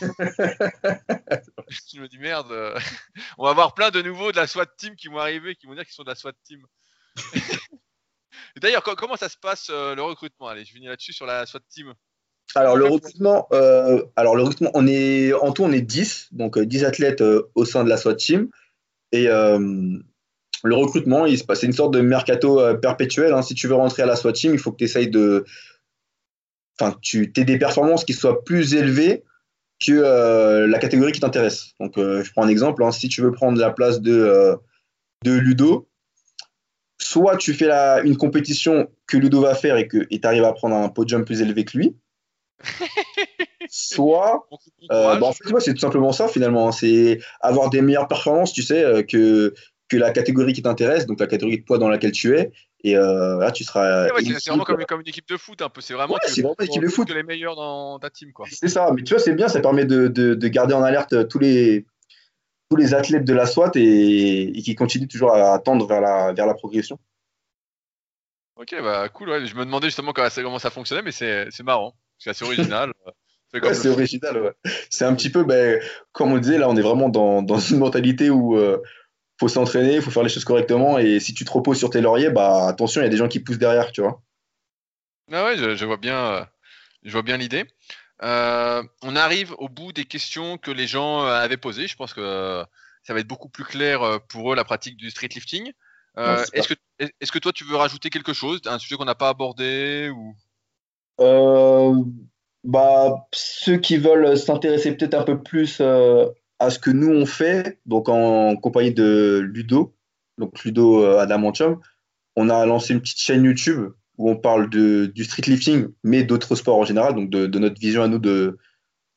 [SPEAKER 1] je me dis, merde, euh, on va avoir plein de nouveaux de la SWAT team qui vont arriver, qui vont dire qu'ils sont de la SWAT team. D'ailleurs, comment ça se passe euh, le recrutement? Allez, je finis là-dessus sur la SWAT team.
[SPEAKER 2] Alors le recrutement, alors le recrutement, on est en tout on est 10, donc 10 athlètes au sein de la SWAT team. Et le recrutement, il se passe, c'est une sorte de mercato perpétuel. Hein. Si tu veux rentrer à la SWAT team, il faut que tu essayes de, enfin, tu aies des performances qui soient plus élevées que euh, la catégorie qui t'intéresse. Donc, euh, je prends un exemple. Hein. si tu veux prendre la place de, euh, de Ludo, soit tu fais la, une compétition que Ludo va faire et que tu arrives à prendre un podium plus élevé que lui, soit bah, en fait, c'est tout simplement ça finalement. C'est avoir des meilleures performances, tu sais, que, que la catégorie qui t'intéresse, donc la catégorie de poids dans laquelle tu es, et euh, là, tu seras.
[SPEAKER 1] c'est vraiment comme, une équipe de foot, un peu. C'est vraiment,
[SPEAKER 2] c'est vraiment une équipe de foot.
[SPEAKER 1] les meilleurs dans ta team, quoi.
[SPEAKER 2] C'est ça. Mais tu vois, c'est bien. Ça permet de, de, garder en alerte tous les, tous les athlètes de la SWAT et, qui continuent toujours à tendre vers la, vers la progression.
[SPEAKER 1] Ok, bah cool. Je me demandais justement comment ça, comment ça fonctionnait, mais c'est marrant. C'est assez original.
[SPEAKER 2] c'est original. Ouais. C'est un petit peu, ben, comme on disait, là, on est vraiment dans, dans une mentalité où. Euh, faut s'entraîner, il faut faire les choses correctement. Et si tu te reposes sur tes lauriers, bah attention, il y a des gens qui poussent derrière, tu vois.
[SPEAKER 1] Ah ouais, je, vois bien, euh, je vois bien l'idée. Euh, on arrive au bout des questions que les gens euh, avaient posées. Je pense que ça va être beaucoup plus clair pour eux la pratique du street lifting. est-ce que, est-ce que toi tu veux rajouter quelque chose, un sujet qu'on n'a pas abordé ou?
[SPEAKER 2] Bah, ceux qui veulent s'intéresser peut-être un peu plus à ce que nous on fait, donc en compagnie de Ludo, donc Ludo euh, Adamantium, on a lancé une petite chaîne YouTube où on parle de, du street lifting, mais d'autres sports en général, donc de, notre vision à nous de,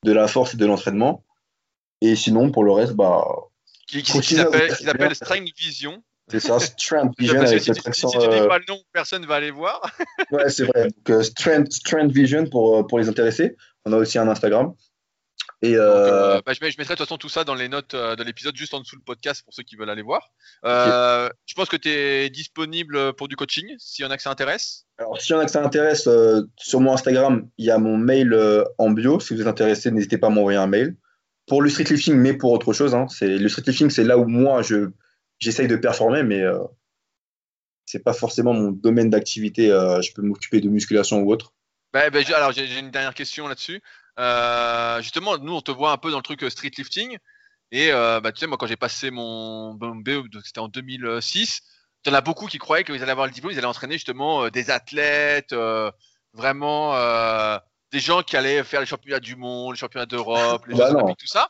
[SPEAKER 2] de la force et de l'entraînement. Et sinon, pour le reste, bah.
[SPEAKER 1] Qui, s'appelle Strength Vision.
[SPEAKER 2] C'est ça, Strength Vision avec
[SPEAKER 1] si, si, si, tu dis euh, pas le nom, personne ne va aller voir.
[SPEAKER 2] ouais, c'est vrai. Donc, euh, Strength, Strength Vision pour, pour les intéressés. On a aussi un Instagram.
[SPEAKER 1] Et euh, bah, je, mettrai de toute façon tout ça dans les notes euh, de l'épisode, juste en dessous le podcast pour ceux qui veulent aller voir. Euh, Je pense que tu es disponible pour du coaching, s'il y en a que ça intéresse.
[SPEAKER 2] Alors, s'il y en a que ça intéresse, sur mon Instagram, il y a mon mail en bio. Si vous êtes intéressé, n'hésitez pas à m'envoyer un mail. Pour le street lifting, mais pour autre chose. Hein, le street lifting, c'est là où moi, je, j'essaye de performer, mais c'est pas forcément mon domaine d'activité. je peux m'occuper de musculation ou autre.
[SPEAKER 1] Bah, bah, alors, j'ai une dernière question là-dessus. Euh, justement, nous, on te voit un peu dans le truc euh, street lifting. Et euh, bah, tu sais, moi, quand j'ai passé mon BE, c'était en 2006, il y en a beaucoup qui croyaient qu'ils allaient avoir le diplôme, ils allaient entraîner justement des athlètes, vraiment des gens qui allaient faire les championnats du monde, les championnats d'Europe, les bah Olympiques, tout ça.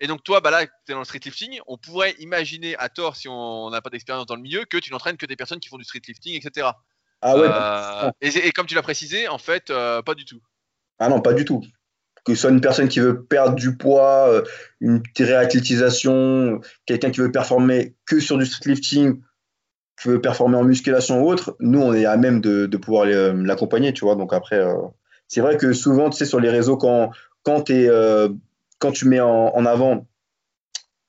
[SPEAKER 1] Et donc, toi, bah là, tu es dans le street lifting, on pourrait imaginer à tort, si on n'a pas d'expérience dans le milieu, que tu n'entraînes que des personnes qui font du street lifting, etc.
[SPEAKER 2] Ah ouais.
[SPEAKER 1] et, et, comme tu l'as précisé, en fait, pas du tout.
[SPEAKER 2] Ah non, pas du tout que ce soit une personne qui veut perdre du poids, euh, une réathlétisation, quelqu'un qui veut performer que sur du streetlifting, qui veut performer en musculation ou autre, nous, on est à même de, pouvoir euh, l'accompagner, tu vois. Donc après, euh, c'est vrai que souvent, tu sais, sur les réseaux, quand, quand tu mets en, avant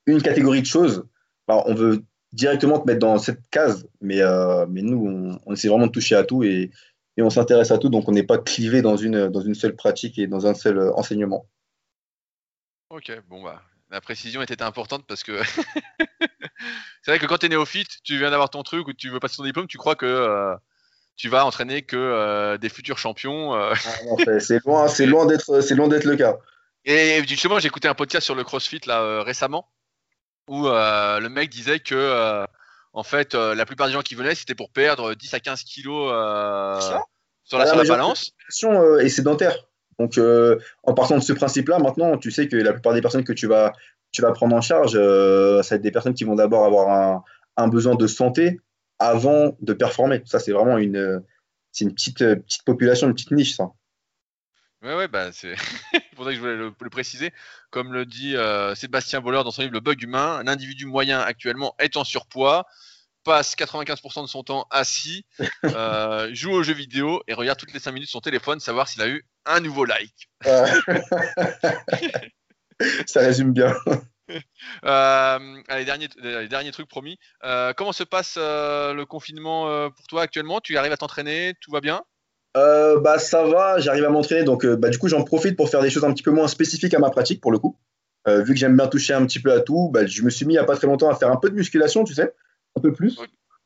[SPEAKER 2] une catégorie de choses, bah, on veut directement te mettre dans cette case, mais, mais nous, on, on, essaie vraiment de toucher à tout et, et on s'intéresse à tout, donc on n'est pas clivé dans une, dans une seule pratique et dans un seul euh, enseignement.
[SPEAKER 1] Ok, bon bah, la précision était importante parce que c'est vrai que quand tu es néophyte, tu viens d'avoir ton truc ou tu veux passer ton diplôme, tu crois que euh, tu vas entraîner que euh, des futurs champions. Ah
[SPEAKER 2] c'est loin, c'est loin d'être, c'est loin d'être le cas.
[SPEAKER 1] Et justement, j'ai écouté un podcast sur le CrossFit là récemment où le mec disait que en fait, euh, la plupart des gens qui venaient, c'était pour perdre 10 à 15 kilos euh, sur, la, la balance.
[SPEAKER 2] Euh, et sédentaire. Donc, en partant de ce principe-là, maintenant, tu sais que la plupart des personnes que tu vas, tu vas prendre en charge, ça va être des personnes qui vont d'abord avoir un besoin de santé avant de performer. Ça, c'est vraiment une, c'est une petite, petite population, une petite niche, ça.
[SPEAKER 1] Ouais, ouais, bah, c'est pour ça que je voulais le, préciser. Comme le dit euh, Sébastien Boller dans son livre Le bug humain, un individu moyen actuellement est en surpoids, passe 95% de son temps assis, euh, joue aux jeux vidéo et regarde toutes les 5 minutes son téléphone, savoir s'il a eu un nouveau like.
[SPEAKER 2] ça résume bien.
[SPEAKER 1] Euh, allez, dernier, dernier truc promis. comment se passe le confinement pour toi actuellement? Tu arrives à t'entraîner? Tout va bien?
[SPEAKER 2] Euh, bah ça va, j'arrive à m'entraîner, donc euh, bah, du coup j'en profite pour faire des choses un petit peu moins spécifiques à ma pratique pour le coup. Euh, vu que j'aime bien toucher un petit peu à tout, bah, je me suis mis il n'y a pas très longtemps à faire un peu de musculation, tu sais, un peu plus.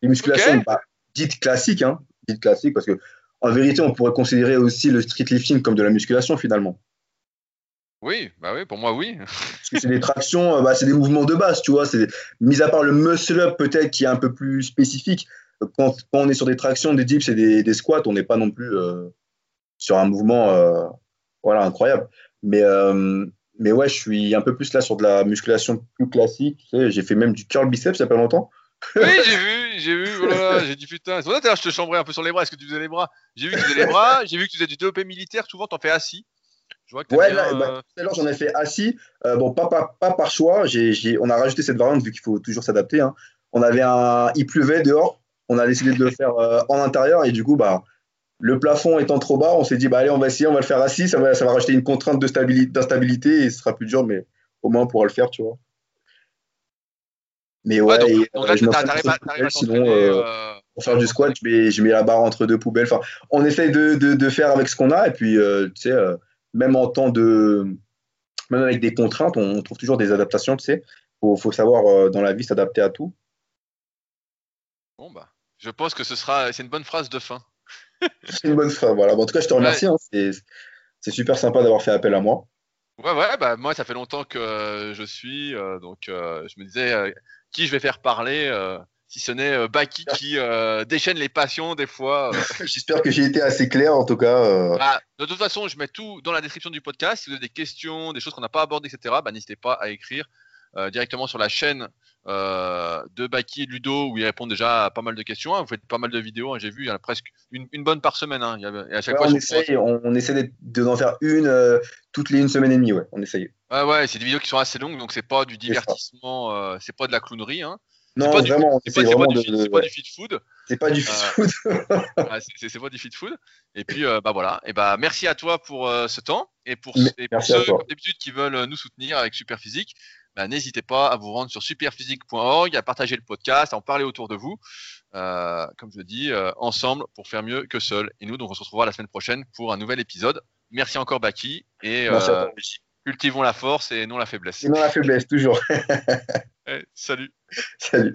[SPEAKER 2] Des musculations bah, dites classiques, hein, dites classiques, parce que en vérité on pourrait considérer aussi le street lifting comme de la musculation finalement.
[SPEAKER 1] Oui, bah oui, pour moi oui.
[SPEAKER 2] Parce que c'est des tractions, bah, c'est des mouvements de base, tu vois. C'est mis à part le muscle up peut-être qui est un peu plus spécifique, quand, on est sur des tractions, des dips et des, squats, on n'est pas non plus euh, sur un mouvement euh, voilà, incroyable. Mais, euh, mais ouais, je suis un peu plus là sur de la musculation plus classique. Tu sais, j'ai fait même du curl biceps il n'y a pas longtemps.
[SPEAKER 1] Oui, j'ai vu, j'ai vu, voilà, j'ai dit putain. C'est pour je te chambrais un peu sur les bras. Est-ce que tu faisais les bras? J'ai vu que tu faisais les bras, j'ai vu que tu faisais du développé militaire. Souvent, tu en fais assis.
[SPEAKER 2] Je vois que ouais, là, bah, j'en ai fait assis. bon, pas, pas, pas, par choix. On a rajouté cette variante vu qu'il faut toujours s'adapter. Hein. On avait un, il pleuvait dehors on a décidé de le faire euh, en intérieur et du coup, bah, le plafond étant trop bas, on s'est dit, bah, allez, on va essayer, on va le faire assis, ça va, ça va rajouter une contrainte d'instabilité et ce sera plus dur, mais au moins on pourra le faire, tu vois. Mais ouais, sinon, pour faire du squat, je mets, je mets, la barre entre deux poubelles. Enfin, on essaye de, de, faire avec ce qu'on a et puis, euh, tu sais, euh, même en temps de. Même avec des contraintes, on trouve toujours des adaptations, tu sais. Faut, faut savoir dans la vie s'adapter à tout.
[SPEAKER 1] Bon, bah. Je pense que ce sera, c'est une bonne phrase de fin.
[SPEAKER 2] c'est une bonne phrase, voilà. en tout cas, je te remercie. Hein. C'est super sympa d'avoir fait appel à moi.
[SPEAKER 1] Ouais, ouais, bah moi, ça fait longtemps que euh, je suis, euh, donc euh, je me disais qui je vais faire parler, si ce n'est Baki qui déchaîne les passions des fois.
[SPEAKER 2] J'espère que j'ai été assez clair en tout cas.
[SPEAKER 1] Bah, de toute façon, je mets tout dans la description du podcast. Si vous avez des questions, des choses qu'on n'a pas abordées, etc., bah, n'hésitez pas à écrire directement sur la chaîne euh, de Baki et Ludo où ils répondent déjà à pas mal de questions. Hein. Vous faites pas mal de vidéos, hein. j'ai vu, il y en a presque une, bonne par semaine. Hein.
[SPEAKER 2] à chaque fois, on, essaye, on, essaie d'en faire une euh, toutes les une semaine et demie, ouais, on essaye.
[SPEAKER 1] Ouais, ouais, c'est des vidéos qui sont assez longues, donc c'est pas du divertissement, euh, c'est pas de la clownerie.
[SPEAKER 2] Non, pas vraiment,
[SPEAKER 1] c'est pas, du, fit food.
[SPEAKER 2] C'est pas du fit food.
[SPEAKER 1] c'est pas du fit food. Et puis, bah voilà. Et bah, merci à toi pour ce temps et pour, et pour ceux, d'habitude, qui veulent nous soutenir avec Super Bah, n'hésitez pas à vous rendre sur superphysique.org, à partager le podcast, à en parler autour de vous. Euh, comme je dis, euh, ensemble pour faire mieux que seul. Et nous, donc, on se retrouvera la semaine prochaine pour un nouvel épisode. Merci encore, Baki. Et euh, cultivons la force et non la faiblesse.
[SPEAKER 2] Et non la faiblesse, toujours.
[SPEAKER 1] salut.
[SPEAKER 2] Salut.